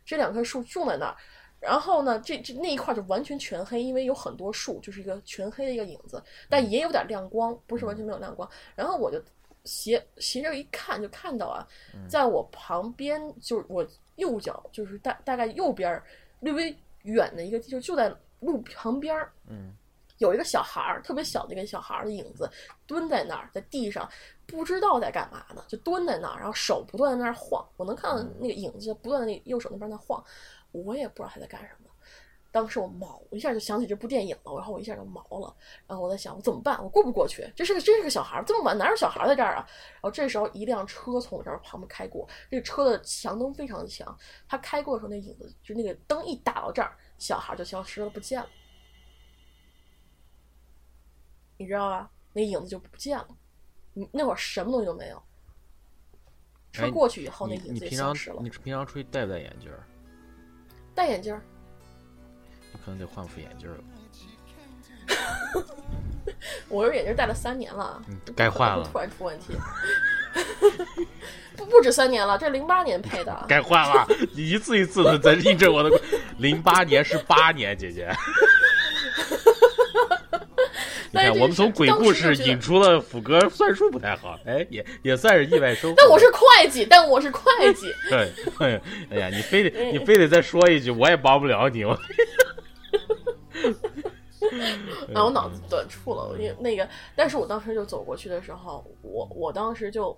Speaker 2: 这两棵树种在那儿。然后呢，这这那一块就完全全黑，因为有很多树，就是一个全黑的一个影子，但也有点亮光，不是完全没有亮光。然后我就。斜斜着一看，就看到啊，在我旁边，就是我右脚，就是大大概右边略微远的一个地，就就在路旁边儿，
Speaker 1: 嗯，
Speaker 2: 有一个小孩儿，特别小的一个小孩儿的影子，蹲在那儿，在地上，不知道在干嘛呢，就蹲在那儿，然后手不断在那儿晃，我能看到那个影子不断的那右手那边在晃，我也不知道他在干什么。当时我毛一下就想起这部电影了，然后我一下就毛了，然后我在想我怎么办？我过不过去？这是个真是个小孩，这么晚哪有小孩在这儿啊？然后这时候一辆车从我这儿旁边开过，这个车的强灯非常的强，它开过的时候那影子就那个灯一打到这儿，小孩就消失了不见了，你知道吧？那影子就不见了，你那会儿什么东西都没有，车过去以后那影子也消失了。
Speaker 1: 你平常出去戴不戴眼镜？
Speaker 2: 戴眼镜。
Speaker 1: 你可能得换副眼镜了。
Speaker 2: 我这眼镜戴了三年了，
Speaker 1: 该换了。
Speaker 2: 突然出问题，不 不止三年了，这零八年配的。
Speaker 1: 该换了，你一次一次的在印证我的。零八年是八年，姐姐。你看，我们从鬼故事引出了福哥算术不太好，哎，也也算是意外收获。
Speaker 2: 但我是会计，但我是会计。
Speaker 1: 对，哎呀，你非得你非得再说一句，我也帮不了你。
Speaker 2: 然后我脑子短处了，因为那个，但是我当时就走过去的时候，我我当时就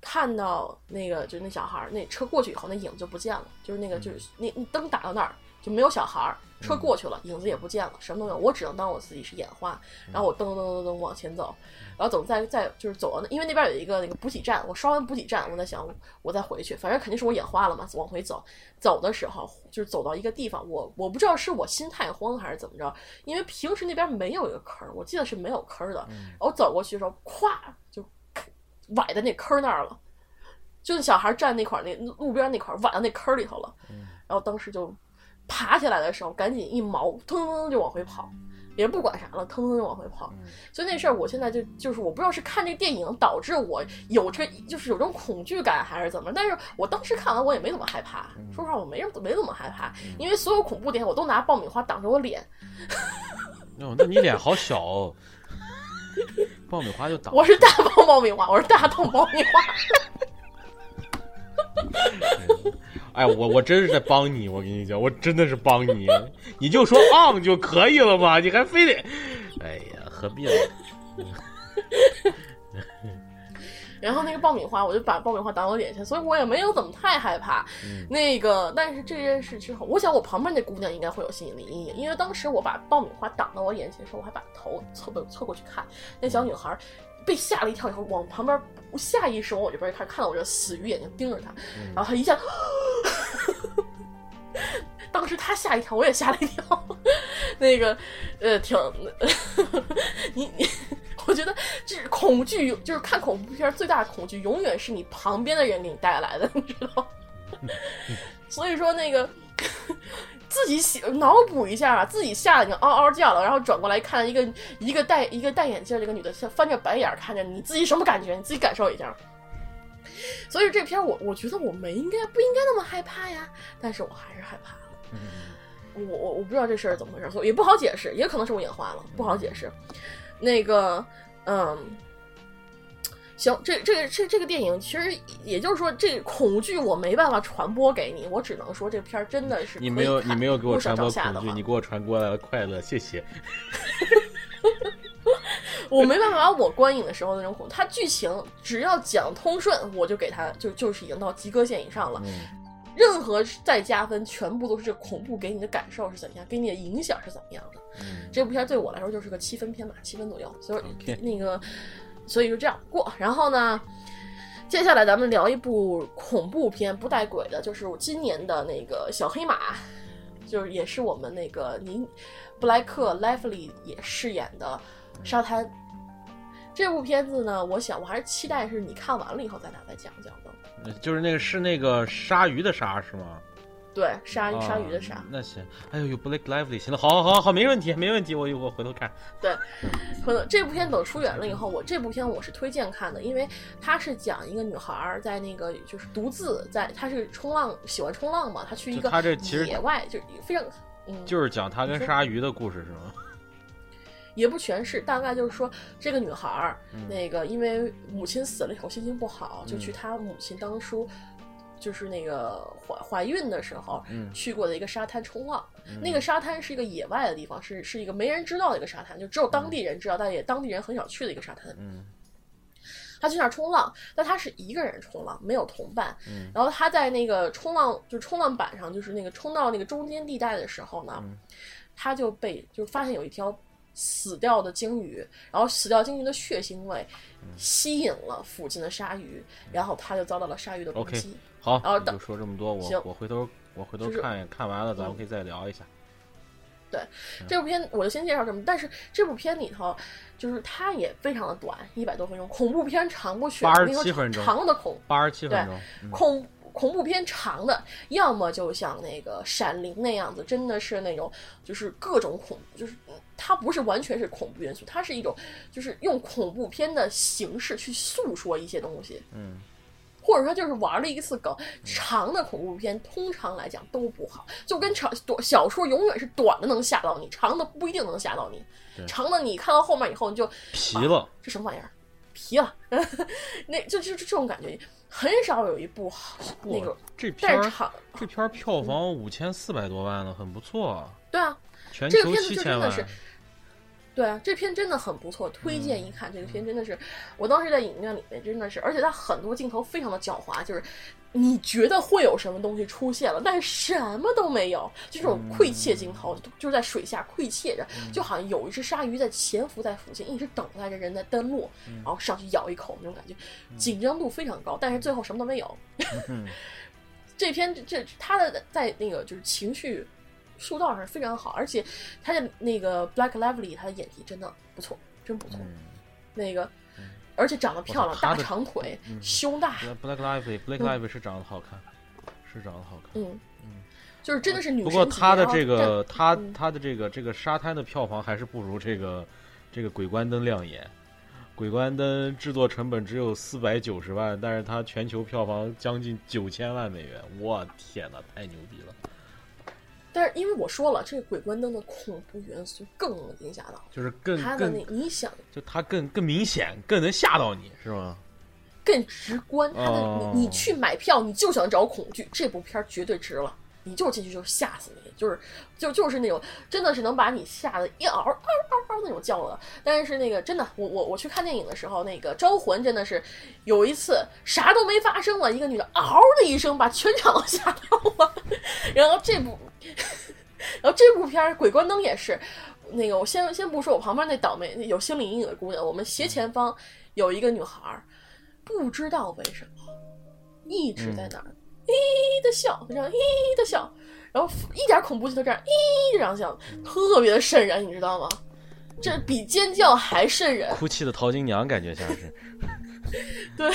Speaker 2: 看到那个，就那小孩儿，那车过去以后，那影子就不见了，就是那个，就是那灯打到那儿就没有小孩儿，车过去了，影子也不见了，什么都没有，我只能当我自己是眼花，然后我噔噔噔噔噔往前走。然后等再再就是走到那，因为那边有一个那个补给站，我刷完补给站，我在想我再回去，反正肯定是我眼花了嘛。往回走，走的时候就是走到一个地方，我我不知道是我心太慌还是怎么着，因为平时那边没有一个坑，我记得是没有坑的。我走过去的时候，咵就崴在那坑那儿了，就小孩站那块儿那路边那块儿崴到那坑里头了。然后当时就爬起来的时候，赶紧一毛，腾腾腾就往回跑。也不管啥了，腾腾就往回跑。所以那事儿，我现在就就是我不知道是看这个电影导致我有这就是有这种恐惧感，还是怎么。但是我当时看完我也没怎么害怕，说实话我没没怎么害怕，因为所有恐怖电影我都拿爆米花挡着我脸。
Speaker 1: 哦，那你脸好小，哦，爆米花就挡。
Speaker 2: 我是大爆爆米花，我是大桶爆米花。
Speaker 1: 哎，我我真是在帮你，我跟你讲，我真的是帮你，你就说 on 就可以了嘛，你还非得，哎呀，何必呢？
Speaker 2: 然后那个爆米花，我就把爆米花挡我脸前，所以我也没有怎么太害怕。那个，但是这件事之后，我想我旁边那姑娘应该会有心理阴影，因为当时我把爆米花挡到我眼前的时候，我还把头侧侧过去看那小女孩。被吓了一跳以后，往旁边下意识往我这边一看，看到我这死鱼眼睛盯着他，然后他一下，当时他吓一跳，我也吓了一跳。那个，呃，挺，你 你，我觉得这是恐惧，就是看恐怖片最大的恐惧，永远是你旁边的人给你带来的，你知道？所以说那个。自己想脑补一下，自己吓得已经嗷嗷叫了，然后转过来看一个一个戴一个戴眼镜这个女的，像翻着白眼看着你，自己什么感觉？你自己感受一下。所以这片我我觉得我没应该不应该那么害怕呀，但是我还是害怕了。我我我不知道这事儿怎么回事，也不好解释，也可能是我眼花了，不好解释。那个，嗯。行，这这个这这个电影其实也就是说，这恐惧我没办法传播给你，我只能说这片儿真的是
Speaker 1: 你没有你没有给我传播恐惧，你给我传过来了快乐，谢谢。
Speaker 2: 我没办法把我观影的时候那种恐，它剧情只要讲通顺，我就给他就就是已经到及格线以上了。任何再加分，全部都是这恐怖给你的感受是怎样，给你的影响是怎么样的。这部片对我来说就是个七分片吧，七分左右。所以那个。所以就这样过，然后呢，接下来咱们聊一部恐怖片，不带鬼的，就是我今年的那个小黑马，就是也是我们那个您布莱克·莱弗利也饰演的沙滩。这部片子呢，我想我还是期待是你看完了以后咱俩再讲讲的。
Speaker 1: 就是那个是那个鲨鱼的鲨是吗？
Speaker 2: 对，鲨
Speaker 1: 啊
Speaker 2: 鲨鱼的鲨。
Speaker 1: 那行，哎呦，有 Blake Lively，行了，好好好好，没问题，没问题，我我回头看。
Speaker 2: 对，可能这部片等出远了以后，我这部片我是推荐看的，因为它是讲一个女孩儿在那个就是独自在，她是冲浪喜欢冲浪嘛，她去一个野外，就非常嗯，
Speaker 1: 就是讲她跟鲨鱼的故事是吗？
Speaker 2: 也不全是，大概就是说这个女孩儿、
Speaker 1: 嗯
Speaker 2: 那个因为母亲死了以后心情不好，就去
Speaker 1: 嗯
Speaker 2: 她母亲当初就是那个怀怀孕的时候、
Speaker 1: 嗯
Speaker 2: 去过的一个沙滩冲浪。
Speaker 1: 嗯
Speaker 2: 那个沙滩是一个野外的地方，是是一个没人知道的一个沙滩，就只有当地人知道，但也当地人很少去的一个沙滩。
Speaker 1: 嗯
Speaker 2: 他去那儿冲浪，但他是一个人冲浪，没有同伴。
Speaker 1: 嗯
Speaker 2: 然后他在那个冲浪，就冲浪板上，就是那个冲到那个中间地带的时候呢，
Speaker 1: 嗯
Speaker 2: 他就被就发现有一条死掉的鲸鱼，然后死掉鲸鱼的血腥味
Speaker 1: 嗯
Speaker 2: 吸引了附近的鲨鱼，然后他就遭到了鲨鱼的攻击。
Speaker 1: 好，就说这么多，我我回头我回头
Speaker 2: 就是
Speaker 1: 看看完了，咱们可以再聊一下。
Speaker 2: 对这部片我就先介绍这么，但是这部片里头就是它也非常的短，一百多分钟。恐怖片长不选
Speaker 1: ，87
Speaker 2: 我跟你说
Speaker 1: 分钟
Speaker 2: 长的恐
Speaker 1: 八十七分钟，嗯
Speaker 2: 恐恐怖片长的，要么就像那个《闪灵》那样子，真的是那种就是各种恐，就是嗯它不是完全是恐怖元素，它是一种就是用恐怖片的形式去诉说一些东西，
Speaker 1: 嗯
Speaker 2: 或者说就是玩了一次梗。长的恐怖片通常来讲都不好，就跟长短小说永远是短的能吓到你，长的不一定能吓到你。长的你看到后面以后你就
Speaker 1: 皮了，
Speaker 2: 这什么玩意儿？皮了，那就就就这种感觉，很少有一部好那个
Speaker 1: 这片儿这片儿票房五千四百多万呢，很不错啊，
Speaker 2: 对啊，
Speaker 1: 全球
Speaker 2: 这个片子
Speaker 1: 七千万。
Speaker 2: 就真的是对啊，这片真的很不错，推荐一看。这个片真的是，我当时在影院里面真的是，而且它很多镜头非常的狡猾，就是你觉得会有什么东西出现了，但是什么都没有，就这种窥窃镜头，就是在水下窥窃着，就好像有一只鲨鱼在潜伏在附近，一直等待着人在登陆，然后上去咬一口那种感觉，紧张度非常高，但是最后什么都没有。
Speaker 1: 嗯。
Speaker 2: 这篇这这他的在那个就是情绪塑造上非常好，而且他的那个 Black Lively 他的演技真的不错，真不错。
Speaker 1: 嗯
Speaker 2: 那个而且长得漂亮，大长腿，
Speaker 1: 嗯
Speaker 2: 胸大
Speaker 1: ，，Black Lively，Black Lively 是长得好看，是长得好看。
Speaker 2: 嗯嗯，就是真的是女
Speaker 1: 不过他的这个他
Speaker 2: 嗯
Speaker 1: 他的这个这个沙滩的票房还是不如这个这个鬼关灯亮眼。鬼关灯制作成本只有四百九十万，但是它全球票房将近九千万美元，我天哪，太牛逼了！
Speaker 2: 但是因为我说了，这个鬼关灯的恐怖元素更能惊吓到
Speaker 1: 就是更
Speaker 2: 他的
Speaker 1: 更
Speaker 2: 那你想
Speaker 1: 就它更更明显，更能吓到你，是吗？
Speaker 2: 更直观，他的
Speaker 1: 哦
Speaker 2: 你你去买票你就想找恐惧，这部片儿绝对值了。你就进去就吓死你，就是就就是那种真的是能把你吓得一嗷嗷嗷嗷那种叫的。但是那个真的，我我我去看电影的时候，那个《招魂》真的是有一次啥都没发生了，一个女的嗷的一声把全场都吓到了。然后这部，然后这部片儿《鬼关灯》也是，那个我先先不说我旁边那倒霉有心理阴影的姑娘，我们斜前方有一个女孩儿，不知道为什么一直在那儿。嘿的笑，就这样嘿的笑，然后一点恐怖气都这样嘿这样笑，特别的瘆人，你知道吗？这比尖叫还瘆人，
Speaker 1: 哭泣的淘金娘感觉像是，
Speaker 2: 对，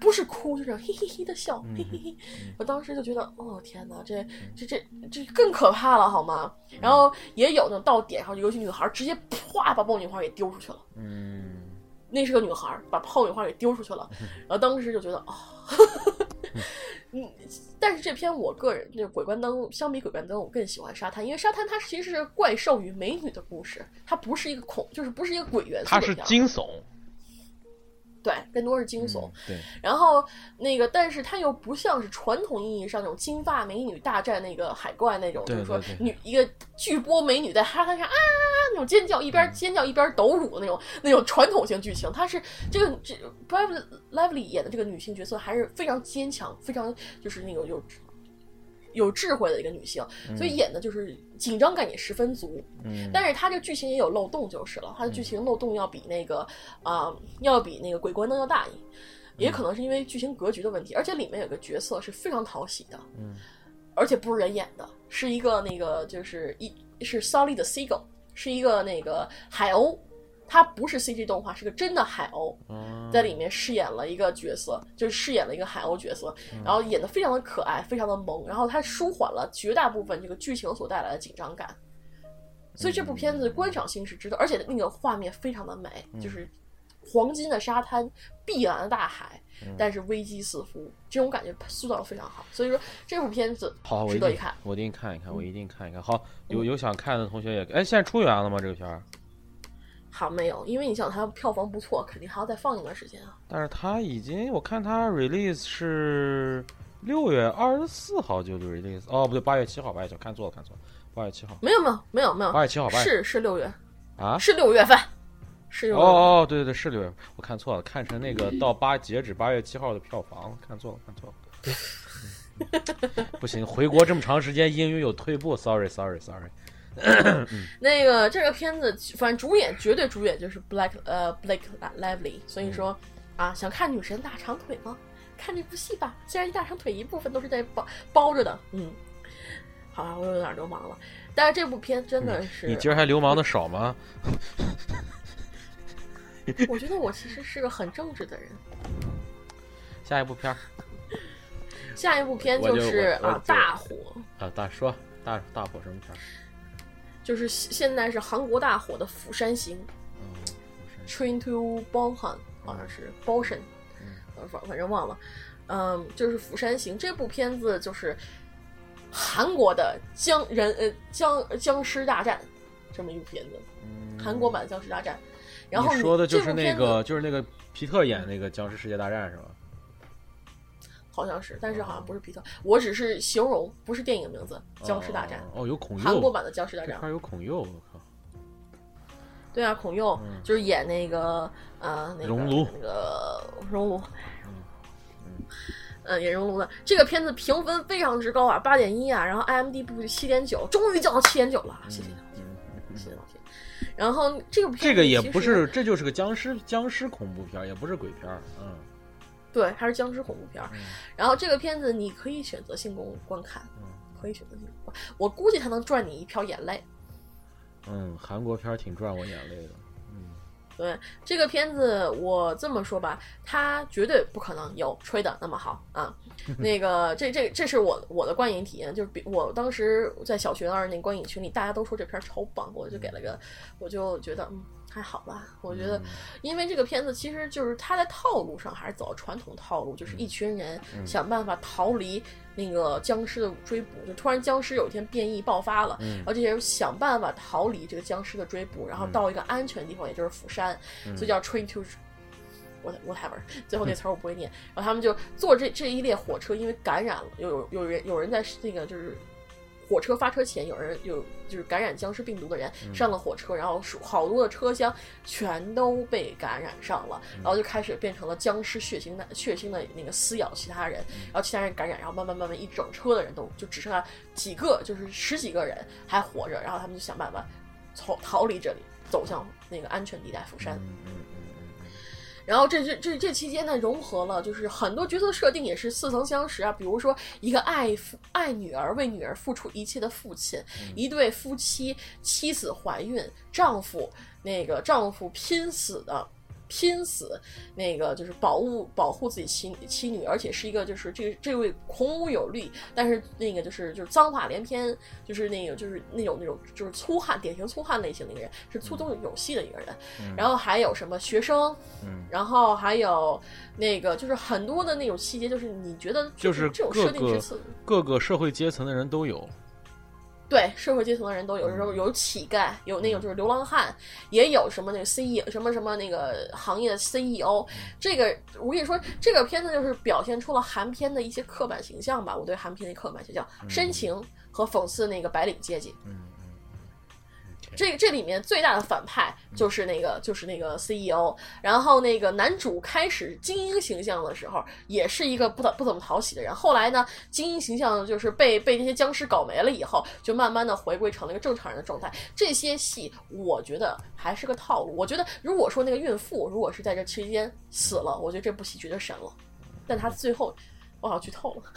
Speaker 2: 不是哭，就是嘿嘿嘿的笑，
Speaker 1: 嗯
Speaker 2: 嘿嘿嘿。我当时就觉得，哦天哪，这这这这更可怕了，好吗？然后也有那种到点上，尤其女孩直接啪把爆米花给丢出去了，
Speaker 1: 嗯，
Speaker 2: 那是个女孩把爆米花给丢出去了，然后当时就觉得，哦。嗯，但是这篇我个人，这个《鬼关灯》相比《鬼关灯》，我更喜欢沙滩，因为沙滩它其实是怪兽与美女的故事，它不是一个恐，就是不是一个鬼元素
Speaker 1: 它是惊悚，
Speaker 2: 对，更多是惊悚。
Speaker 1: 嗯对，
Speaker 2: 然后那个，但是它又不像是传统意义上那种金发美女大战那个海怪那种，
Speaker 1: 对
Speaker 2: 就是说女一个巨波美女在沙滩上啊那种尖叫，一
Speaker 1: 嗯
Speaker 2: 边尖叫一边抖乳的那种那种传统型剧情。它是这个这 Bradley Lively 演的这个女性角色还是非常坚强，非常就是那种有有智慧的一个女性，所以演的就是紧张感也十分足。
Speaker 1: 嗯，
Speaker 2: 但是它这个剧情也有漏洞就是了，它的剧情漏洞要比那个啊、要比那个鬼关灯要大一，也可能是因为剧情格局的问题，而且里面有个角色是非常讨喜的，
Speaker 1: 嗯，
Speaker 2: 而且不是人演的，是一个那个就是一是 Solid Seagull，是一个那个海鸥，他不是 CG 动画，是个真的海鸥，
Speaker 1: 嗯
Speaker 2: 在里面饰演了一个角色，就是饰演了一个海鸥角色，然后演的非常的可爱，非常的萌，然后它舒缓了绝大部分这个剧情所带来的紧张感。所以这部片子观赏性是值得，而且那个画面非常的美，就是黄金的沙滩、碧蓝的大海，但是危机四伏，这种感觉塑造的非常好。所以说这部片子值得一看。
Speaker 1: 我一定看一看，我一定看一看。好，有有想看的同学也，哎，现在出源了吗？这个片儿？
Speaker 2: 好没有，因为你想它票房不错，肯定还要再放一段时间啊。
Speaker 1: 但是它已经，我看它 release 是六月二十四号就 release，哦，不对，八月七号，八月七号，看错了，看错了，八月七号，
Speaker 2: 没有没有没有没有，
Speaker 1: 八月七号，八月
Speaker 2: 是是六月，
Speaker 1: 啊？
Speaker 2: 是六月份，是六
Speaker 1: 哦
Speaker 2: 月份。
Speaker 1: 哦，对对对，是六月，我看错了，看成那个到八截止八月七号的票房，看错了，看错了。嗯 不行，回国这么长时间，英语有退步，sorry sorry sorry。
Speaker 2: 那个这个片子，反正主演绝对主演就是 Black 呃 Blake Lively，所以说啊，想看女神大长腿吗？看这部戏吧，虽然大长腿一部分都是在包包着的，嗯，好了，我有点流氓了，但是这部片真的是，
Speaker 1: 你今儿还流氓的少吗？
Speaker 2: 我觉得我其实是个很正直的人。
Speaker 1: 下一部片儿
Speaker 2: 下一部片
Speaker 1: 就是
Speaker 2: 啊大火，
Speaker 1: 啊，大说大大火什么片儿？
Speaker 2: 就是现在是韩国大火的《釜山行》
Speaker 1: 嗯
Speaker 2: ，Train to Busan，好像是 Busan，呃反反正忘了，嗯，就是《釜山行》这部片子就是韩国的僵人呃僵僵尸大战这么一部片子，韩国版的僵尸大战。然后
Speaker 1: 嗯你说的就是那个就是那个皮特演那个僵尸世界大战是吧？
Speaker 2: 好像是，但是好像不是皮特，我只是形容，不是电影名字《僵尸大战》
Speaker 1: 哦，哦有孔
Speaker 2: 韩国，版的僵尸大战
Speaker 1: 这块。儿有孔佑，我靠，
Speaker 2: 对啊，孔佑、就是演那个呃那个
Speaker 1: 熔炉
Speaker 2: 那个熔炉，嗯，演熔炉的。这个片子评分非常之高啊，八点一啊，然后 IMDB 七点九，终于降到七点九了，谢谢老天，谢谢老天。然后这个
Speaker 1: 这个也不是，这就是个僵尸僵尸恐怖片，也不是鬼片儿，嗯，
Speaker 2: 对，它是僵尸恐怖片儿。然后这个片子你可以选择性观观看，可以选择性观，我估计它能赚你一票眼泪。
Speaker 1: 嗯，韩国片儿挺赚我眼泪的，嗯
Speaker 2: 对这个片子，我这么说吧，它绝对不可能有吹的那么好啊。那个，这这这是我我的观影体验，就是比我当时在小学二那观影群里，大家都说这片儿超棒，我就给了个，我就觉得嗯还好吧。我觉得，因为这个片子其实就是它在套路上还是走传统套路，就是一群人想办法逃离那个僵尸的追捕，就突然僵尸有一天变异爆发了，然后这些人想办法逃离这个僵尸的追捕，然后到一个安全的地方，也就是釜山，所以叫 train to。what whatever，最后那词儿我不会念。然后他们就坐这这一列火车，因为感染了，有有有人有人在那个就是火车发车前，有人有就是感染僵尸病毒的人上了火车，然后是好多的车厢全都被感染上了，然后就开始变成了僵尸血腥的血腥的那个撕咬其他人，然后其他人感染，然后慢慢慢慢一整车的人都就只剩下几个，就是十几个人还活着，然后他们就想办法逃逃离这里，走向那个安全地带釜山。
Speaker 1: 嗯嗯嗯
Speaker 2: 然后这这这这期间呢，融合了就是很多角色设定也是似曾相识啊，比如说一个爱父爱女儿为女儿付出一切的父亲，一对夫妻妻子怀孕，丈夫那个丈夫拼死的。拼死，那个就是保护保护自己妻妻女，而且是一个就是这这位孔武有力，但是那个就是就是脏话连篇，就是那个就是那种那种就是粗汉典型粗汉类型的一个人，是粗中有细的一个人。然后还有什么学生，
Speaker 1: 嗯。
Speaker 2: 然后还有那个就是很多的那种细节，就是你觉得
Speaker 1: 就是
Speaker 2: 这种设定是次
Speaker 1: 各个社会阶层的人都有，
Speaker 2: 对社会阶层的人都有，有时候有乞丐，有那种就是流浪汉，也有什么那个 CEO 什么什么那个行业的 CEO。这个我跟你说，这个片子就是表现出了韩片的一些刻板形象吧。我对韩片的刻板形象，深情和讽刺那个白领阶级。
Speaker 1: 嗯
Speaker 2: 这这里面最大的反派就是那个就是那个 CEO，然后那个男主开始精英形象的时候，也是一个不怎不怎么讨喜的人。后来呢，精英形象就是被被这些僵尸搞没了以后，就慢慢的回归成了一个正常人的状态。这些戏我觉得还是个套路。我觉得如果说那个孕妇如果是在这期间死了，我觉得这部戏绝对神了。但他最后，我好像剧透了。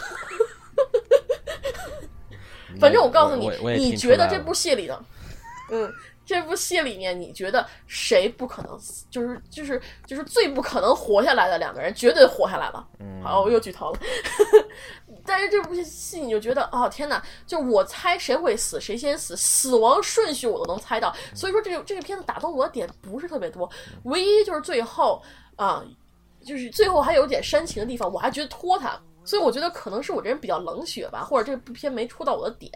Speaker 2: 反正我告诉你你觉得这部戏里的，嗯，这部戏里面，你觉得谁不可能死？就是就是就是最不可能活下来的两个人，绝对活下来了。
Speaker 1: 嗯
Speaker 2: 好，我又剧透了。但是这部戏你就觉得，哦天哪！就我猜谁会死，谁先死，死亡顺序我都能猜到。所以说，这个这个片子打动我的点不是特别多，唯一就是最后啊、就是最后还有点煽情的地方，我还觉得拖沓。所以我觉得可能是我这人比较冷血吧，或者这部片没戳到我的点，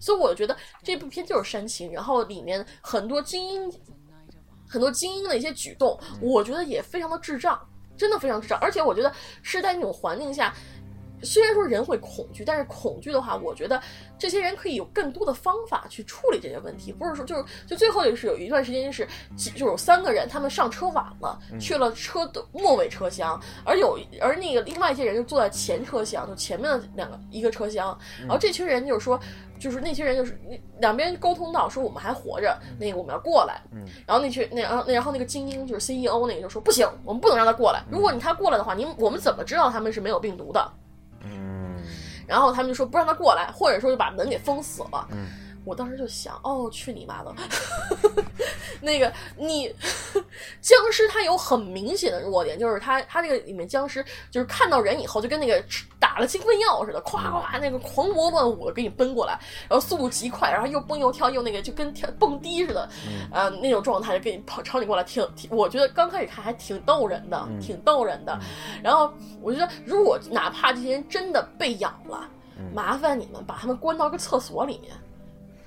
Speaker 2: 所以我觉得这部片就是煽情，然后里面很多精英很多精英的一些举动，我觉得也非常的智障，真的非常智障。而且我觉得是在那种环境下，虽然说人会恐惧，但是恐惧的话，我觉得这些人可以有更多的方法去处理这些问题，不是说就是就最后也是有一段时间是几就有三个人他们上车晚了，去了车的末尾车厢，而有而那个另外一些人就坐在前车厢，就前面的两个一个车厢，然后这群人就是说。就是那些人，就是那两边沟通到说我们还活着，那个我们要过来，
Speaker 1: 嗯
Speaker 2: 然后那群那然后那然后那个精英就是 CEO 那个就说不行，我们不能让他过来。如果你他过来的话，你我们怎么知道他们是没有病毒的？
Speaker 1: 嗯
Speaker 2: 然后他们就说不让他过来，或者说就把门给封死了。
Speaker 1: 嗯
Speaker 2: 我当时就想，哦，去你妈的！那个你僵尸它有很明显的弱点，就是它它这个里面僵尸就是看到人以后就跟那个打了兴奋药似的，咵咵那个狂魔乱舞的给你奔过来，然后速度极快，然后又蹦又跳又那个就跟跳蹦迪似的，呃那种状态就给你跑朝你过来，挺挺，我觉得刚开始看还挺逗人的，挺逗人的。然后我觉得如果哪怕这些人真的被咬了，麻烦你们把他们关到个厕所里面。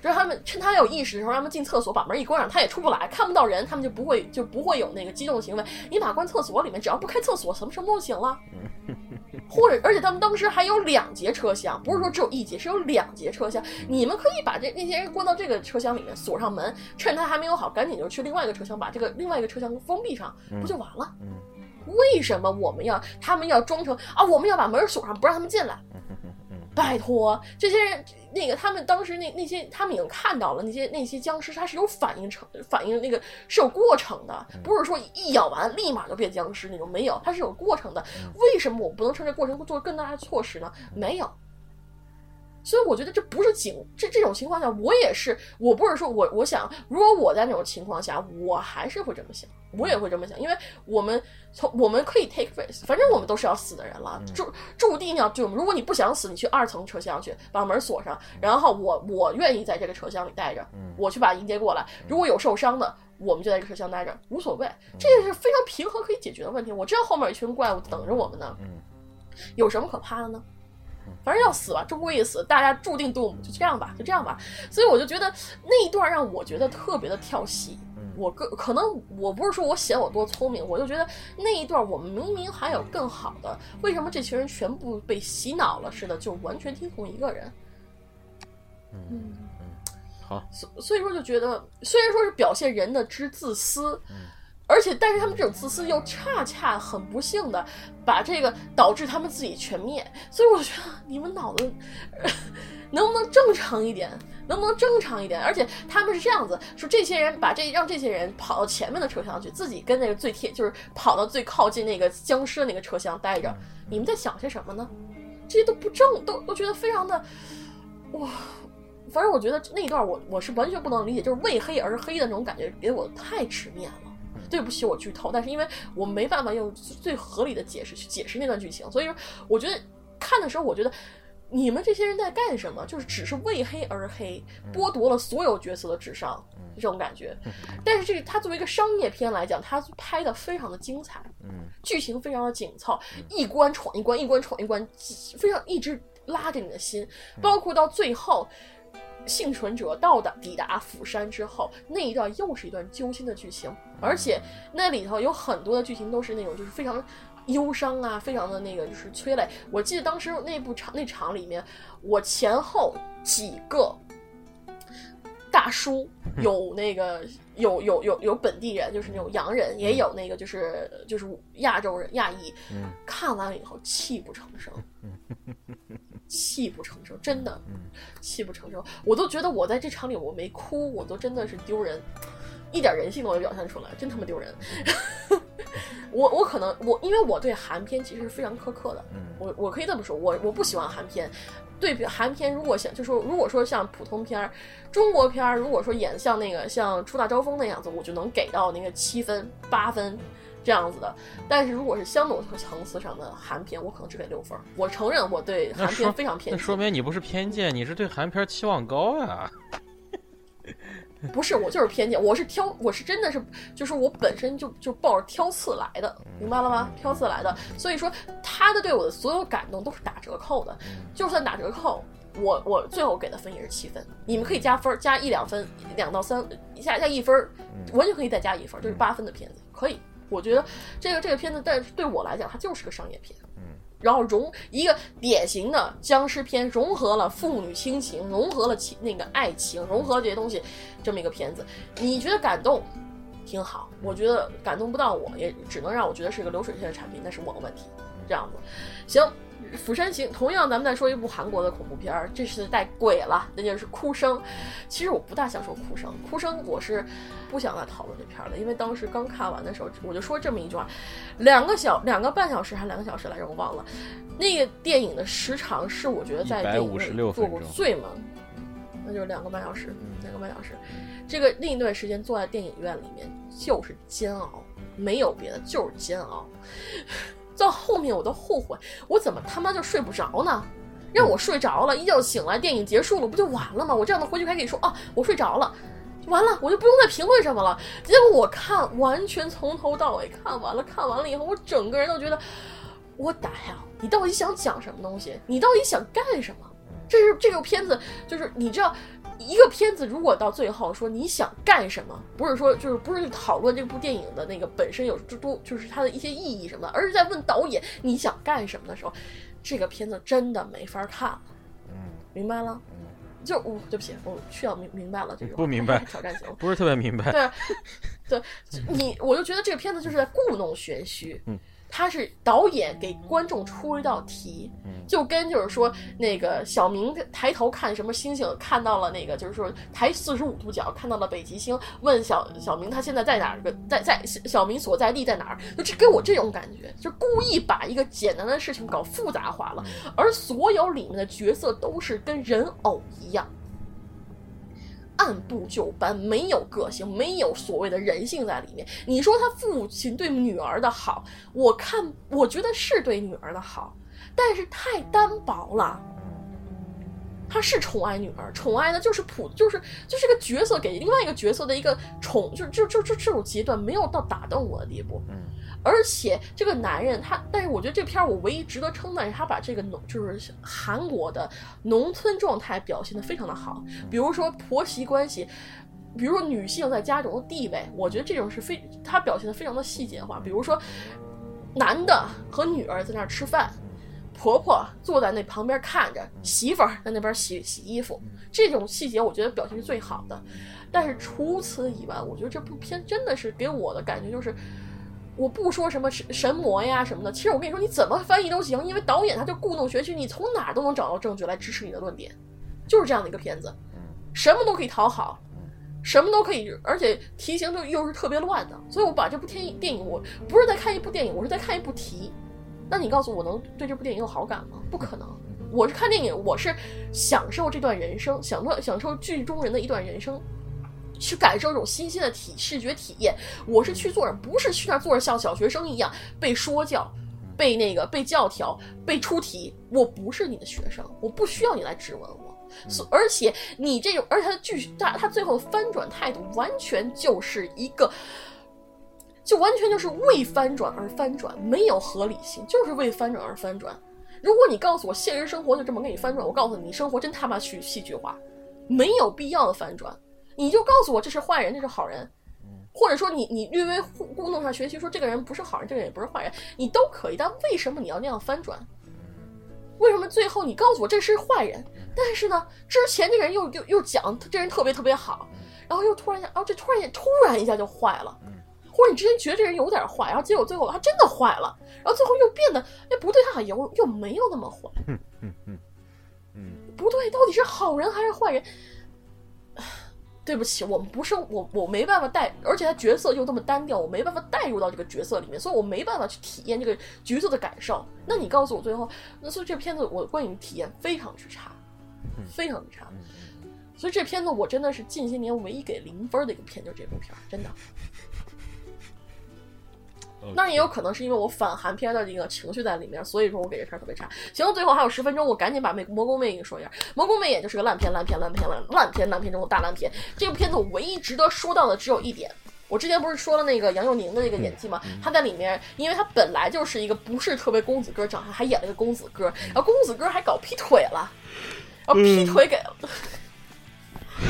Speaker 2: 让他们趁他有意识的时候，让他们进厕所，把门一关上，他也出不来，看不到人，他们就不会就不会有那个激动的行为。你把关厕所里面，只要不开厕所，什么什么都行了。或者，而且他们当时还有两节车厢，不是说只有一节，是有两节车厢。你们可以把这那些人关到这个车厢里面，锁上门，趁他还没有好，赶紧就去另外一个车厢，把这个另外一个车厢封闭上，不就完了？
Speaker 1: 嗯
Speaker 2: 为什么我们要他们要装成啊？我们要把门锁上，不让他们进来？拜托，这些人，那个他们当时那那些，他们已经看到了那些那些僵尸，它是有反应成反应那个是有过程的，不是说一咬完立马就变僵尸那种，没有，它是有过程的。为什么我不能趁这过程做更大的措施呢？没有。所以我觉得这不是警，这这种情况下，我也是，我不是说我我想，如果我在那种情况下，我还是会这么想，我也会这么想，因为我们从我们可以 take risk，反正我们都是要死的人了，注注定要就如果你不想死，你去二层车厢去把门锁上，然后我我愿意在这个车厢里待着，我去把迎接过来，如果有受伤的，我们就在这个车厢待着，无所谓，这也是非常平和可以解决的问题。我知道后面有一群怪物等着我们呢，有什么可怕的呢？反正要死吧，终归一死，大家注定 doom，就这样吧，就这样吧。所以我就觉得那一段让我觉得特别的跳戏。我个可能我不是说我写我多聪明，我就觉得那一段我们明明还有更好的，为什么这群人全部被洗脑了似的，就完全听从一个人？
Speaker 1: 嗯好，
Speaker 2: 所所以说就觉得，虽然说是表现人的之自私，而且但是他们这种自私又恰恰很不幸的把这个导致他们自己全灭，所以我觉得你们脑子能不能正常一点？能不能正常一点？而且他们是这样子说，这些人把这让这些人跑到前面的车厢去，自己跟那个最贴，就是跑到最靠近那个僵尸的那个车厢待着。你们在想些什么呢？这些都不正，都都觉得非常的哇。反正我觉得那一段我我是完全不能理解，就是为黑而黑的那种感觉，给我太直面了。对不起，我剧透，但是因为我没办法用最合理的解释去解释那段剧情，所以说我觉得看的时候，我觉得你们这些人在干什么？就是只是为黑而黑，剥夺了所有角色的智商，这种感觉。但是这个它作为一个商业片来讲，它拍的非常的精彩，
Speaker 1: 嗯
Speaker 2: 剧情非常的紧凑，一关闯一关，一关闯一关，非常一直拉着你的心，包括到最后。幸存者到达抵达釜山之后，那一段又是一段揪心的剧情，而且那里头有很多的剧情都是那种就是非常忧伤啊，非常的那个就是催泪。我记得当时那部场那场里面，我前后几个大叔 有那个有有有有本地人，就是那种洋人，也有那个就是就是亚洲人亚裔，
Speaker 1: 嗯
Speaker 2: 看完了以后泣不成声。泣不成声，真的，泣不成声。我都觉得我在这场里我没哭，我都真的是丢人，一点人性都没表现出来，真他妈丢人。我我可能我因为我对韩片其实是非常苛刻的，
Speaker 1: 嗯
Speaker 2: 我我可以这么说，我我不喜欢韩片。对比韩片，如果像就说如果说像普通片儿、中国片儿，如果说演像那个像《出大招风》那样子，我就能给到那个七分、八分这样子的。但是如果是相同层次上的韩片，我可能只给六分。我承认我对韩片非常偏见，
Speaker 1: 那说明你不是偏见，你是对韩片期望高呀。
Speaker 2: 不是我就是偏见，我是挑，我是真的是就是我本身就就抱着挑刺来的，明白了吗？挑刺来的，所以说他的对我的所有感动都是打折扣的，就算打折扣。我我最后给的分也是七分，你们可以加分儿，加一两分，两到三，加加一分儿，完全可以再加一分儿，这是八分的片子，可以。我觉得这个这个片子，但是对我来讲，它就是个商业片。然后融一个典型的僵尸片，融合了父女亲情，融合了情那个爱情，融合了这些东西，这么一个片子，你觉得感动，挺好。我觉得感动不到我，也只能让我觉得是一个流水线的产品，那是我的问题。这样子，行，《釜山行》同样，咱们再说一部韩国的恐怖片儿，这是带鬼了，那就是《哭声》。其实我不大想说《哭声》，《哭声》我是不想再讨论这片儿了，因为当时刚看完的时候，我就说这么一句话：两个小两个半小时还是两个小时来着，我忘了。那个电影的时长是我觉得在电影里
Speaker 1: 156
Speaker 2: 做过最猛，那就是两个半小时，两个半小时。这个另一段时间坐在电影院里面就是煎熬，没有别的，就是煎熬。到后面我都后悔，我怎么他妈就睡不着呢？让我睡着了，一觉醒来，电影结束了，不就完了吗？我这样的回去还可以说啊，我睡着了，完了，我就不用再评论什么了。结果我看完全从头到尾看完了，看完了以后，我整个人都觉得，我打呀，你到底想讲什么东西？你到底想干什么？这是这个片子，就是你知道，一个片子如果到最后说你想干什么，不是说就是不是讨论这部电影的那个本身有多就是它的一些意义什么的，而是在问导演你想干什么的时候，这个片子真的没法看了。
Speaker 1: 嗯，
Speaker 2: 明白了？就我、对不起，我需要明明白了这个
Speaker 1: 不明白
Speaker 2: 太挑战性了。
Speaker 1: 不是特别明白。
Speaker 2: 对，对，你我就觉得这个片子就是在故弄玄虚。
Speaker 1: 嗯，
Speaker 2: 他是导演给观众出了一道题，
Speaker 1: 嗯
Speaker 2: 就跟就是说那个小明抬头看什么星星，看到了那个就是说抬四十五度角看到了北极星，问小小明他现在在哪儿个在在小小明所在地在哪儿？就这给我这种感觉，就故意把一个简单的事情搞复杂化了，而所有里面的角色都是跟人偶一样。按部就班，没有个性，没有所谓的人性在里面。你说他父亲对女儿的好，我看我觉得是对女儿的好，但是太单薄了。他是宠爱女儿，宠爱的就是普，就是就是个角色给另外一个角色的一个宠，就就就就这种阶段没有到打动我的地步。
Speaker 1: 嗯
Speaker 2: 而且这个男人他，但是我觉得这片儿我唯一值得称赞是他把这个农就是韩国的农村状态表现得非常的好，比如说婆媳关系。比如说女性在家中的地位，我觉得这种是非他表现的非常的细节化。比如说，男的和女儿在那儿吃饭，婆婆坐在那旁边看着，媳妇儿在那边洗洗衣服，这种细节我觉得表现是最好的。但是除此以外，我觉得这部片真的是给我的感觉就是，我不说什么神神魔呀什么的，其实我跟你说，你怎么翻译都行，因为导演他就故弄玄虚，你从哪儿都能找到证据来支持你的论点，就是这样的一个片子，什么都可以讨好。什么都可以，而且题型就又是特别乱的，所以我把这部电影电影，我不是在看一部电影，我是在看一部题。那你告诉我，我能对这部电影有好感吗？不可能。我是看电影，我是享受这段人生，享受享受剧中人的一段人生，去感受这种新鲜的体视觉体验。我是去坐着，不是去那儿坐着像小学生一样被说教、被那个被教条、被出题。我不是你的学生，我不需要你来质问我。所而且你这种，而且他的剧，他他最后翻转态度，完全就是一个，就完全就是为翻转而翻转，没有合理性，就是为翻转而翻转。如果你告诉我现实生活就这么给你翻转，我告诉你，你生活真他妈去戏剧化，没有必要的翻转。你就告诉我这是坏人，这是好人，或者说你你略微故故弄上学习，说这个人不是好人，这个人也不是坏人，你都可以。但为什么你要那样翻转？为什么最后你告诉我这是坏人，但是呢，之前这个人又又又讲这人特别特别好，然后又突然一下，哦，这突然间突然一下就坏了，或者你之前觉得这人有点坏，然后结果最后他真的坏了，然后最后又变得，哎，不对，他好像又又没有那么坏，
Speaker 1: 嗯嗯嗯嗯，
Speaker 2: 不对，到底是好人还是坏人？对不起，我们不是我，我没办法带，而且他角色又这么单调，我没办法带入到这个角色里面，所以我没办法去体验这个角色的感受。那你告诉我最后，那所以这片子我观影体验非常之差，非常之差。所以这片子我真的是近些年唯一给零分的一个片，就是这部片儿，真的。那也有可能是因为我反韩片的这个情绪在里面，所以说我给这片特别差。行，最后还有十分钟，我赶紧把《美魔宫魅影》说一下，《魔宫魅影》就是个烂片，烂片，烂片，烂烂片，烂片中的大烂片。这部片子我唯一值得说到的只有一点，我之前不是说了那个杨佑宁的那个演技吗？他在里面，因为他本来就是一个不是特别公子哥长相，还演了个公子哥，然后公子哥还搞劈腿了，然后劈腿给。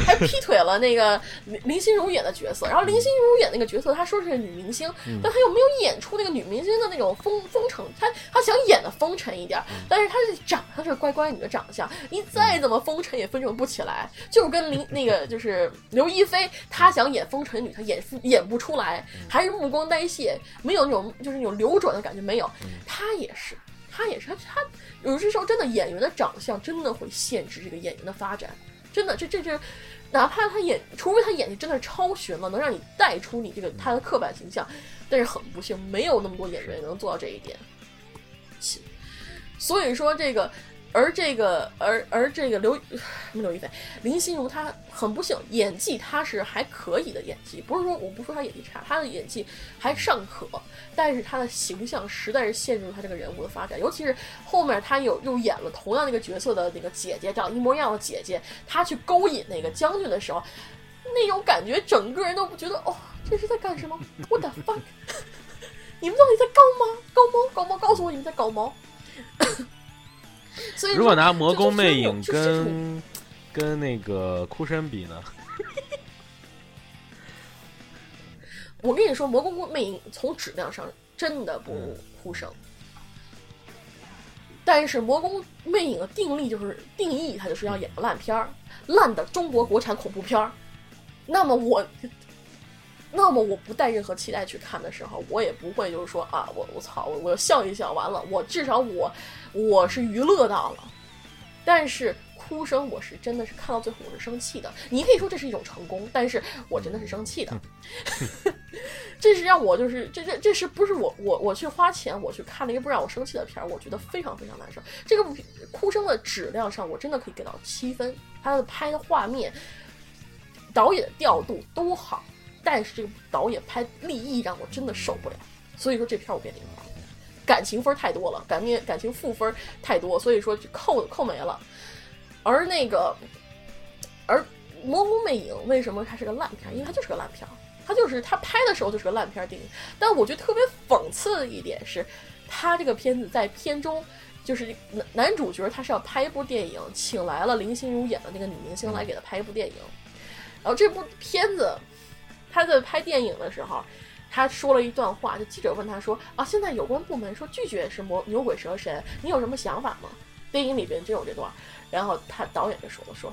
Speaker 2: 还劈腿了那个林林心如演的角色，然后林心如演那个角色，她说是女明星，但她又没有演出那个女明星的那种风风尘，她她想演的风尘一点，但是她是长相是乖乖女的长相，你再怎么风尘也风尘不起来，就是跟林那个就是刘亦菲，她想演风尘女，她演演不出来，还是目光呆滞，没有那种就是那种流转的感觉，没有，她也是，她也是，她她有些时候真的演员的长相真的会限制这个演员的发展。真的，这这这，哪怕他演，除非他演技真的超群了，能让你带出你这个他的刻板形象，但是很不幸，没有那么多演员能做到这一点。所以说这个。而这个，而而这个刘什么刘亦菲，林心如她很不幸，演技她是还可以的演技，不是说我不说她演技差，她的演技还尚可，但是她的形象实在是限制了她这个人物的发展，尤其是后面她有又演了同样那个角色的那个姐姐，长一模一样的姐姐，她去勾引那个将军的时候，那种感觉，整个人都不觉得哦，这是在干什么？我的 fuck，你们到底在搞吗？搞毛搞毛？告诉我你们在搞毛！
Speaker 1: 如果拿 《魔宫魅影》跟跟那个哭声比呢？
Speaker 2: 我跟你说，《魔宫魅影》从质量上真的不如哭声，但是《魔宫魅影》的定力就是定义，它就是要演个烂片儿，烂的中国国产恐怖片儿。那么我，那么我不带任何期待去看的时候，我也不会就是说啊，我我操，我我笑一笑，完了，我至少我。我是娱乐到了，但是哭声我是真的是看到最后我是生气的。你可以说这是一种成功，但是我真的是生气的。这是让我就是这这这是不是我我我去花钱我去看了一部让我生气的片儿，我觉得非常非常难受。这个哭声的质量上我真的可以给到七分，它的拍的画面、导演的调度都好，但是这个导演拍立意让我真的受不了。所以说这片我给零分。感情分太多了，感面感情负分太多，所以说就扣扣没了。而那个，而《魔宫魅影》为什么它是个烂片？因为它就是个烂片，它就是它拍的时候就是个烂片电影。但我觉得特别讽刺的一点是，它这个片子在片中，就是男男主角他是要拍一部电影，请来了林心如演的那个女明星来给他拍一部电影。然后这部片子他在拍电影的时候。他说了一段话，就记者问他说：“啊，现在有关部门说拒绝是魔牛鬼蛇神，你有什么想法吗？”电影里边真有这段，然后他导演就说了：“说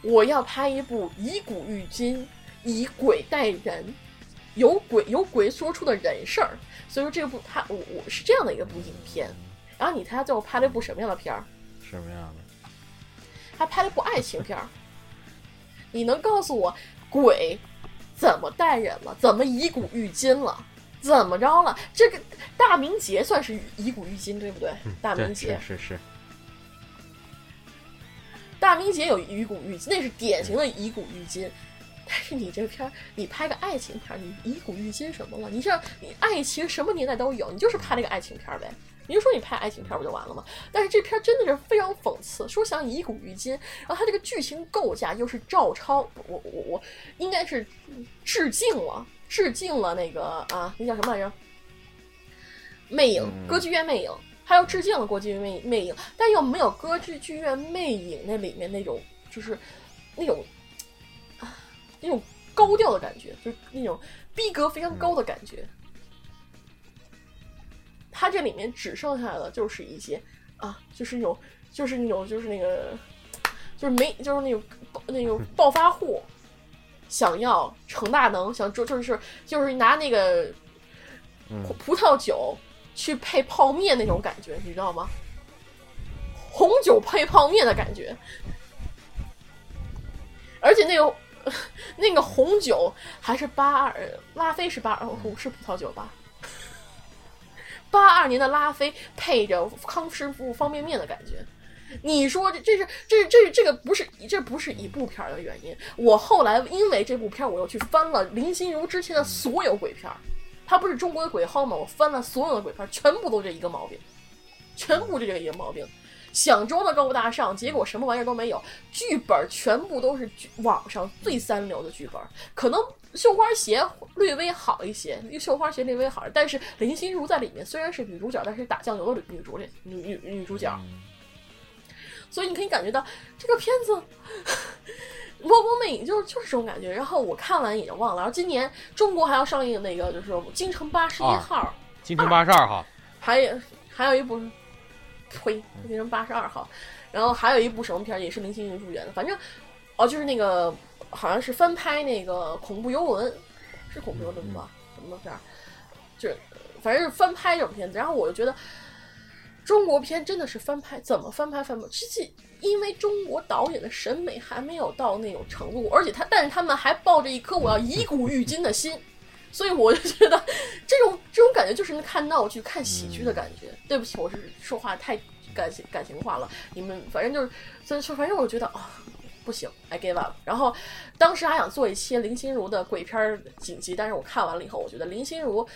Speaker 2: 我要拍一部以古喻今，以鬼代人，有鬼有鬼说出的人事儿。所以说这部他我我是这样的一个部影片。然后你猜他最后拍了一部什么样的片儿？
Speaker 1: 什么样的？
Speaker 2: 他拍了一部爱情片儿。你能告诉我鬼？”怎么带人了？怎么以古喻今了？怎么着了？这个大明劫算是以古喻今，对不对？大明劫
Speaker 1: 是是。
Speaker 2: 大明劫有以古喻今，那是典型的以古喻今。但是你这片儿，你拍个爱情片儿，你以古喻今什么了？你像你爱情什么年代都有，你就是拍那个爱情片儿呗。你就说你拍爱情片不就完了吗？但是这片真的是非常讽刺，说想以古喻今，然后它这个剧情构架又是照抄，我我我应该是致敬了，致敬了那个啊，那叫什么来着？魅影歌剧院魅影，他又致敬了歌剧院魅魅影，但又没有歌剧剧院魅影那里面那种就是那种啊那种高调的感觉，就是那种逼格非常高的感觉。它这里面只剩下的就是一些啊，就是那种，就是那种，就是那个，就是没，就是那种那种暴发户，想要成大能，想就就是就是拿那个葡萄酒去配泡面那种感觉，你知道吗？红酒配泡面的感觉，而且那个 那个红酒还是八二拉菲是八二五是葡萄酒吧？八二年的拉菲配着康师傅方便面的感觉，你说这这是这这这个不是这不是一部片儿的原因？我后来因为这部片儿，我又去翻了林心如之前的所有鬼片儿，她不是中国的鬼号吗？我翻了所有的鬼片儿，全部都这一个毛病，全部就这一个毛病。想装的高大上，结果什么玩意儿都没有。剧本全部都是网上最三流的剧本，可能绣花鞋略微好一些，绣花鞋略微好，但是林心如在里面虽然是女主角，但是打酱油的女主女女女女主角，所以你可以感觉到这个片子魔国魅影就是就是这种感觉。然后我看完也忘了。然后今年中国还要上映那个就是《京城八十一号》，
Speaker 1: 京城八十二号，
Speaker 2: 还有还有一部。呸！京城八十二号，然后还有一部什么片儿也是林心如主演的，反正哦，就是那个好像是翻拍那个恐怖游轮，是恐怖游轮吧？什么片儿？就是反正是翻拍这种片子。然后我就觉得中国片真的是翻拍，怎么翻拍翻拍？实际因为中国导演的审美还没有到那种程度，而且他但是他们还抱着一颗我要以古喻今的心，所以我就觉得这种这种感觉就是看闹剧、看喜剧的感觉。对不起，我是说话太感情感情化了。你们反正就是，所以说反正我觉得啊，不行，I give up。然后当时还想做一期林心如的鬼片紧急，但是我看完了以后，我觉得林心如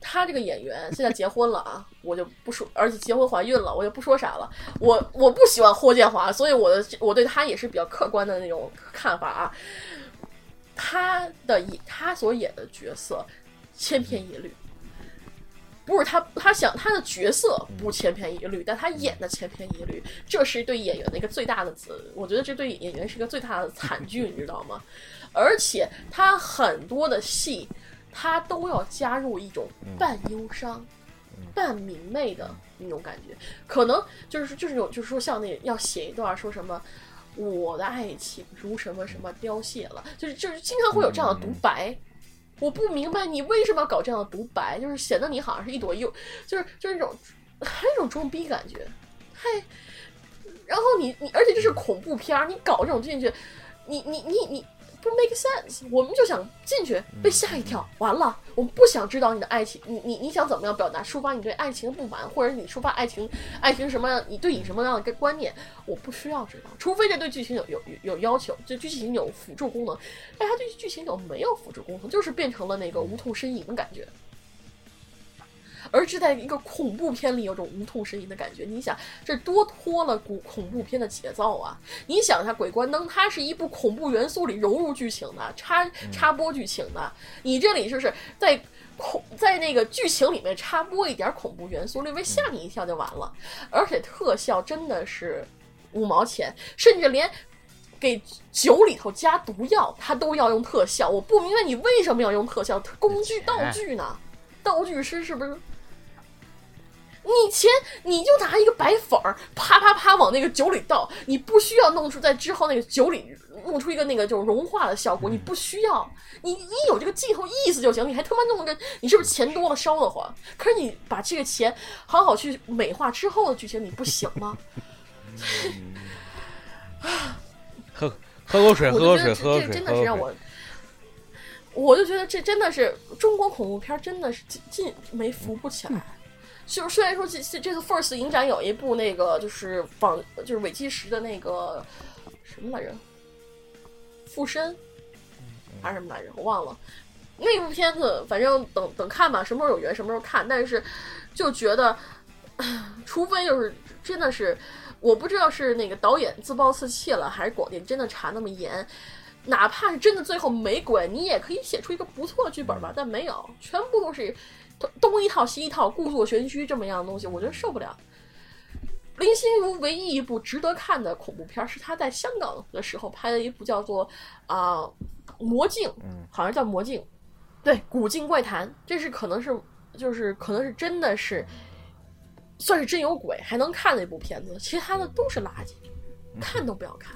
Speaker 2: 她这个演员现在结婚了啊，我就不说，而且结婚怀孕了，我就不说啥了。我我不喜欢霍建华，所以我的我对他也是比较客观的那种看法啊。他的演他所演的角色千篇一律。不是他，他想他的角色不千篇一律，但他演的千篇一律，这是对演员的一个最大的，我觉得这对演员是一个最大的惨剧，你知道吗？而且他很多的戏，他都要加入一种半忧伤、半明媚的那种感觉，可能就是就是那种，就是说像那要写一段说什么我的爱情如什么什么凋谢了，就是就是经常会有这样的独白。我不明白你为什么要搞这样的独白，就是显得你好像是一朵又，就是就是那种，还有一种装逼感觉，嗨，然后你你，而且这是恐怖片，你搞这种进去，你你你你。不 make sense，我们就想进去被吓一跳，完了，我们不想知道你的爱情，你你你想怎么样表达抒发你对爱情的不满，或者你抒发爱情爱情什么，你对你什么样的观念，我不需要知道，除非这对剧情有有有要求，就剧情有辅助功能，但他对剧情有没有辅助功能，就是变成了那个无痛呻吟的感觉。而是在一个恐怖片里有种无痛呻吟的感觉，你想这多拖了古恐怖片的节奏啊！你想一下，《鬼关灯》它是一部恐怖元素里融入剧情的，插插播剧情的，你这里就是在恐在那个剧情里面插播一点恐怖元素，略微吓你一跳就完了。而且特效真的是五毛钱，甚至连给酒里头加毒药，它都要用特效。我不明白你为什么要用特效工具道具呢？道具师是不是？你钱你就拿一个白粉儿，啪啪啪往那个酒里倒，你不需要弄出在之后那个酒里弄出一个那个就是融化的效果，你不需要，你你有这个镜头意思就行，你还他妈弄个，你是不是钱多了烧得慌？可是你把这个钱好好去美化之后的剧情，你不行吗？
Speaker 1: 喝喝口水，喝口水，喝口水，
Speaker 2: 这真的是让我，我就觉得这真的是中国恐怖片，真的是进进没扶不起来。就是虽然说这这次 First 影展有一部那个就是仿就是伪纪实的那个什么来着，附身还是什么来着，我忘了。那部片子反正等等看吧，什么时候有缘什么时候看。但是就觉得，除非就是真的是，我不知道是那个导演自暴自弃了，还是广电真的查那么严。哪怕是真的最后没鬼，你也可以写出一个不错的剧本吧。但没有，全部都是。东一套西一套，故作玄虚这么样的东西，我觉得受不了。林心如唯一一部值得看的恐怖片是她在香港的时候拍的一部叫做啊《魔镜》，好像叫《魔镜》，对，《古镜怪谈》，这是可能是就是可能是真的是算是真有鬼还能看的一部片子，其他的都是垃圾，看都不要看。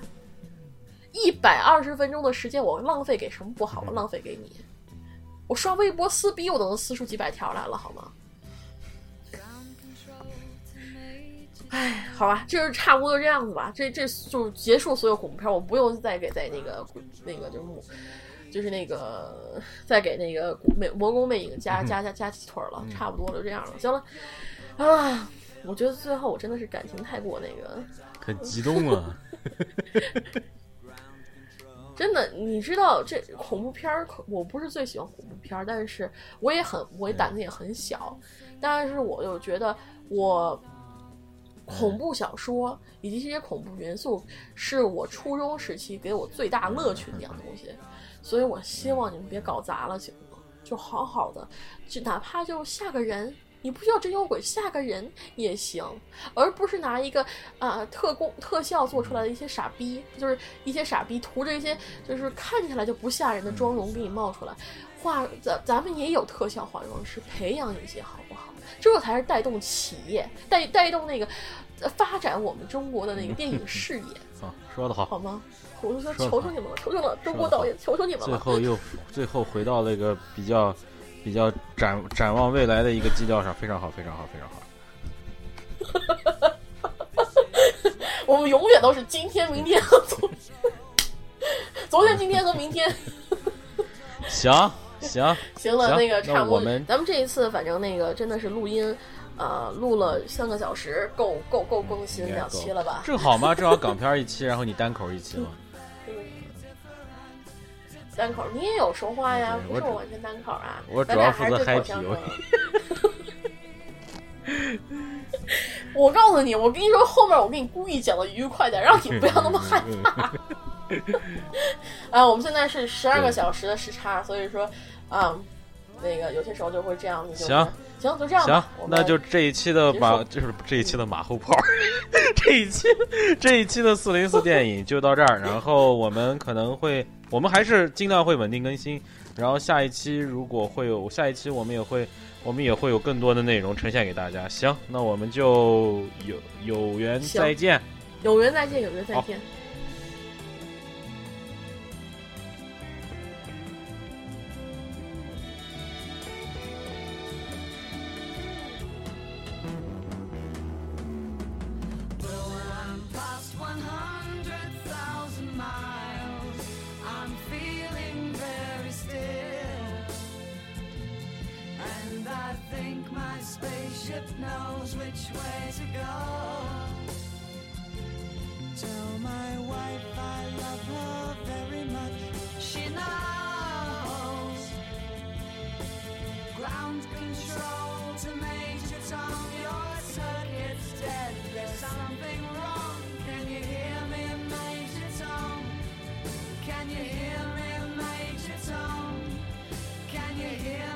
Speaker 2: 一百二十分钟的时间我浪费给什么不好？我浪费给你。我刷微博撕逼，我都能撕出几百条来了，好吗？哎，好吧，就是差不多就这样子吧。这这就结束所有恐怖片，我不用再给在那个那个就是就是那个再给那个美魔宫魅影加加加加鸡腿了，差不多就这样了。行了啊，我觉得最后我真的是感情太过那个，
Speaker 1: 很激动啊。
Speaker 2: 真的，你知道这恐怖片儿，我不是最喜欢片儿，但是我也很，我胆子也很小，但是我又觉得我恐怖小说以及这些恐怖元素是我初中时期给我最大乐趣的一样东西，所以我希望你们别搞砸了，行吗？就好好的，就哪怕就吓个人。你不需要真有鬼吓个人也行，而不是拿一个啊特工特效做出来的一些傻逼，就是一些傻逼涂着一些就是看起来就不吓人的妆容给你冒出来。化咱咱们也有特效化妆师，培养一些好不好？这才是带动企业，带带动那个发展我们中国的那个电影事业。
Speaker 1: 啊，说的好，
Speaker 2: 好吗？我就说求求你们了，求求了，中国导演，求求你们了。
Speaker 1: 最后又 最后回到那个比较。比较展展望未来的一个基调上，非常好，非常好，非常
Speaker 2: 好。我们永远都是今天、明天和昨天昨天、今天和明天。
Speaker 1: 行行
Speaker 2: 行了，那个差不多。
Speaker 1: 我们
Speaker 2: 咱们这一次反正那个真的是录音，呃，录了三个小时，够够够更新两期了吧？
Speaker 1: 正好吗？正好港片一期，然后你单口一期嘛。
Speaker 2: 单口，你也有说话呀，不是我完全单口啊。
Speaker 1: 我主要负责嗨皮。
Speaker 2: 我告诉你，我跟你说，后面我给你故意讲的愉快点，让你不要那么害怕。啊，我们现在是十二个小时的时差，所以说，啊，那个有些时候就会这样子。
Speaker 1: 行
Speaker 2: 行，就这样。
Speaker 1: 行，那就这一期的马，就是这一期的马后炮。这一期这一期的四零四电影就到这儿，然后我们可能会。我们还是尽量会稳定更新，然后下一期如果会有下一期，我们也会我们也会有更多的内容呈现给大家。行，那我们就有有缘再见，
Speaker 2: 有缘再见，有缘再见。ship knows which way to go. Tell my wife I love her very much. She knows. Ground control to Major Tom, your circuit's dead. There's something wrong.
Speaker 3: Can you hear me, Major Tom? Can you hear me, Major Tom? Can you hear?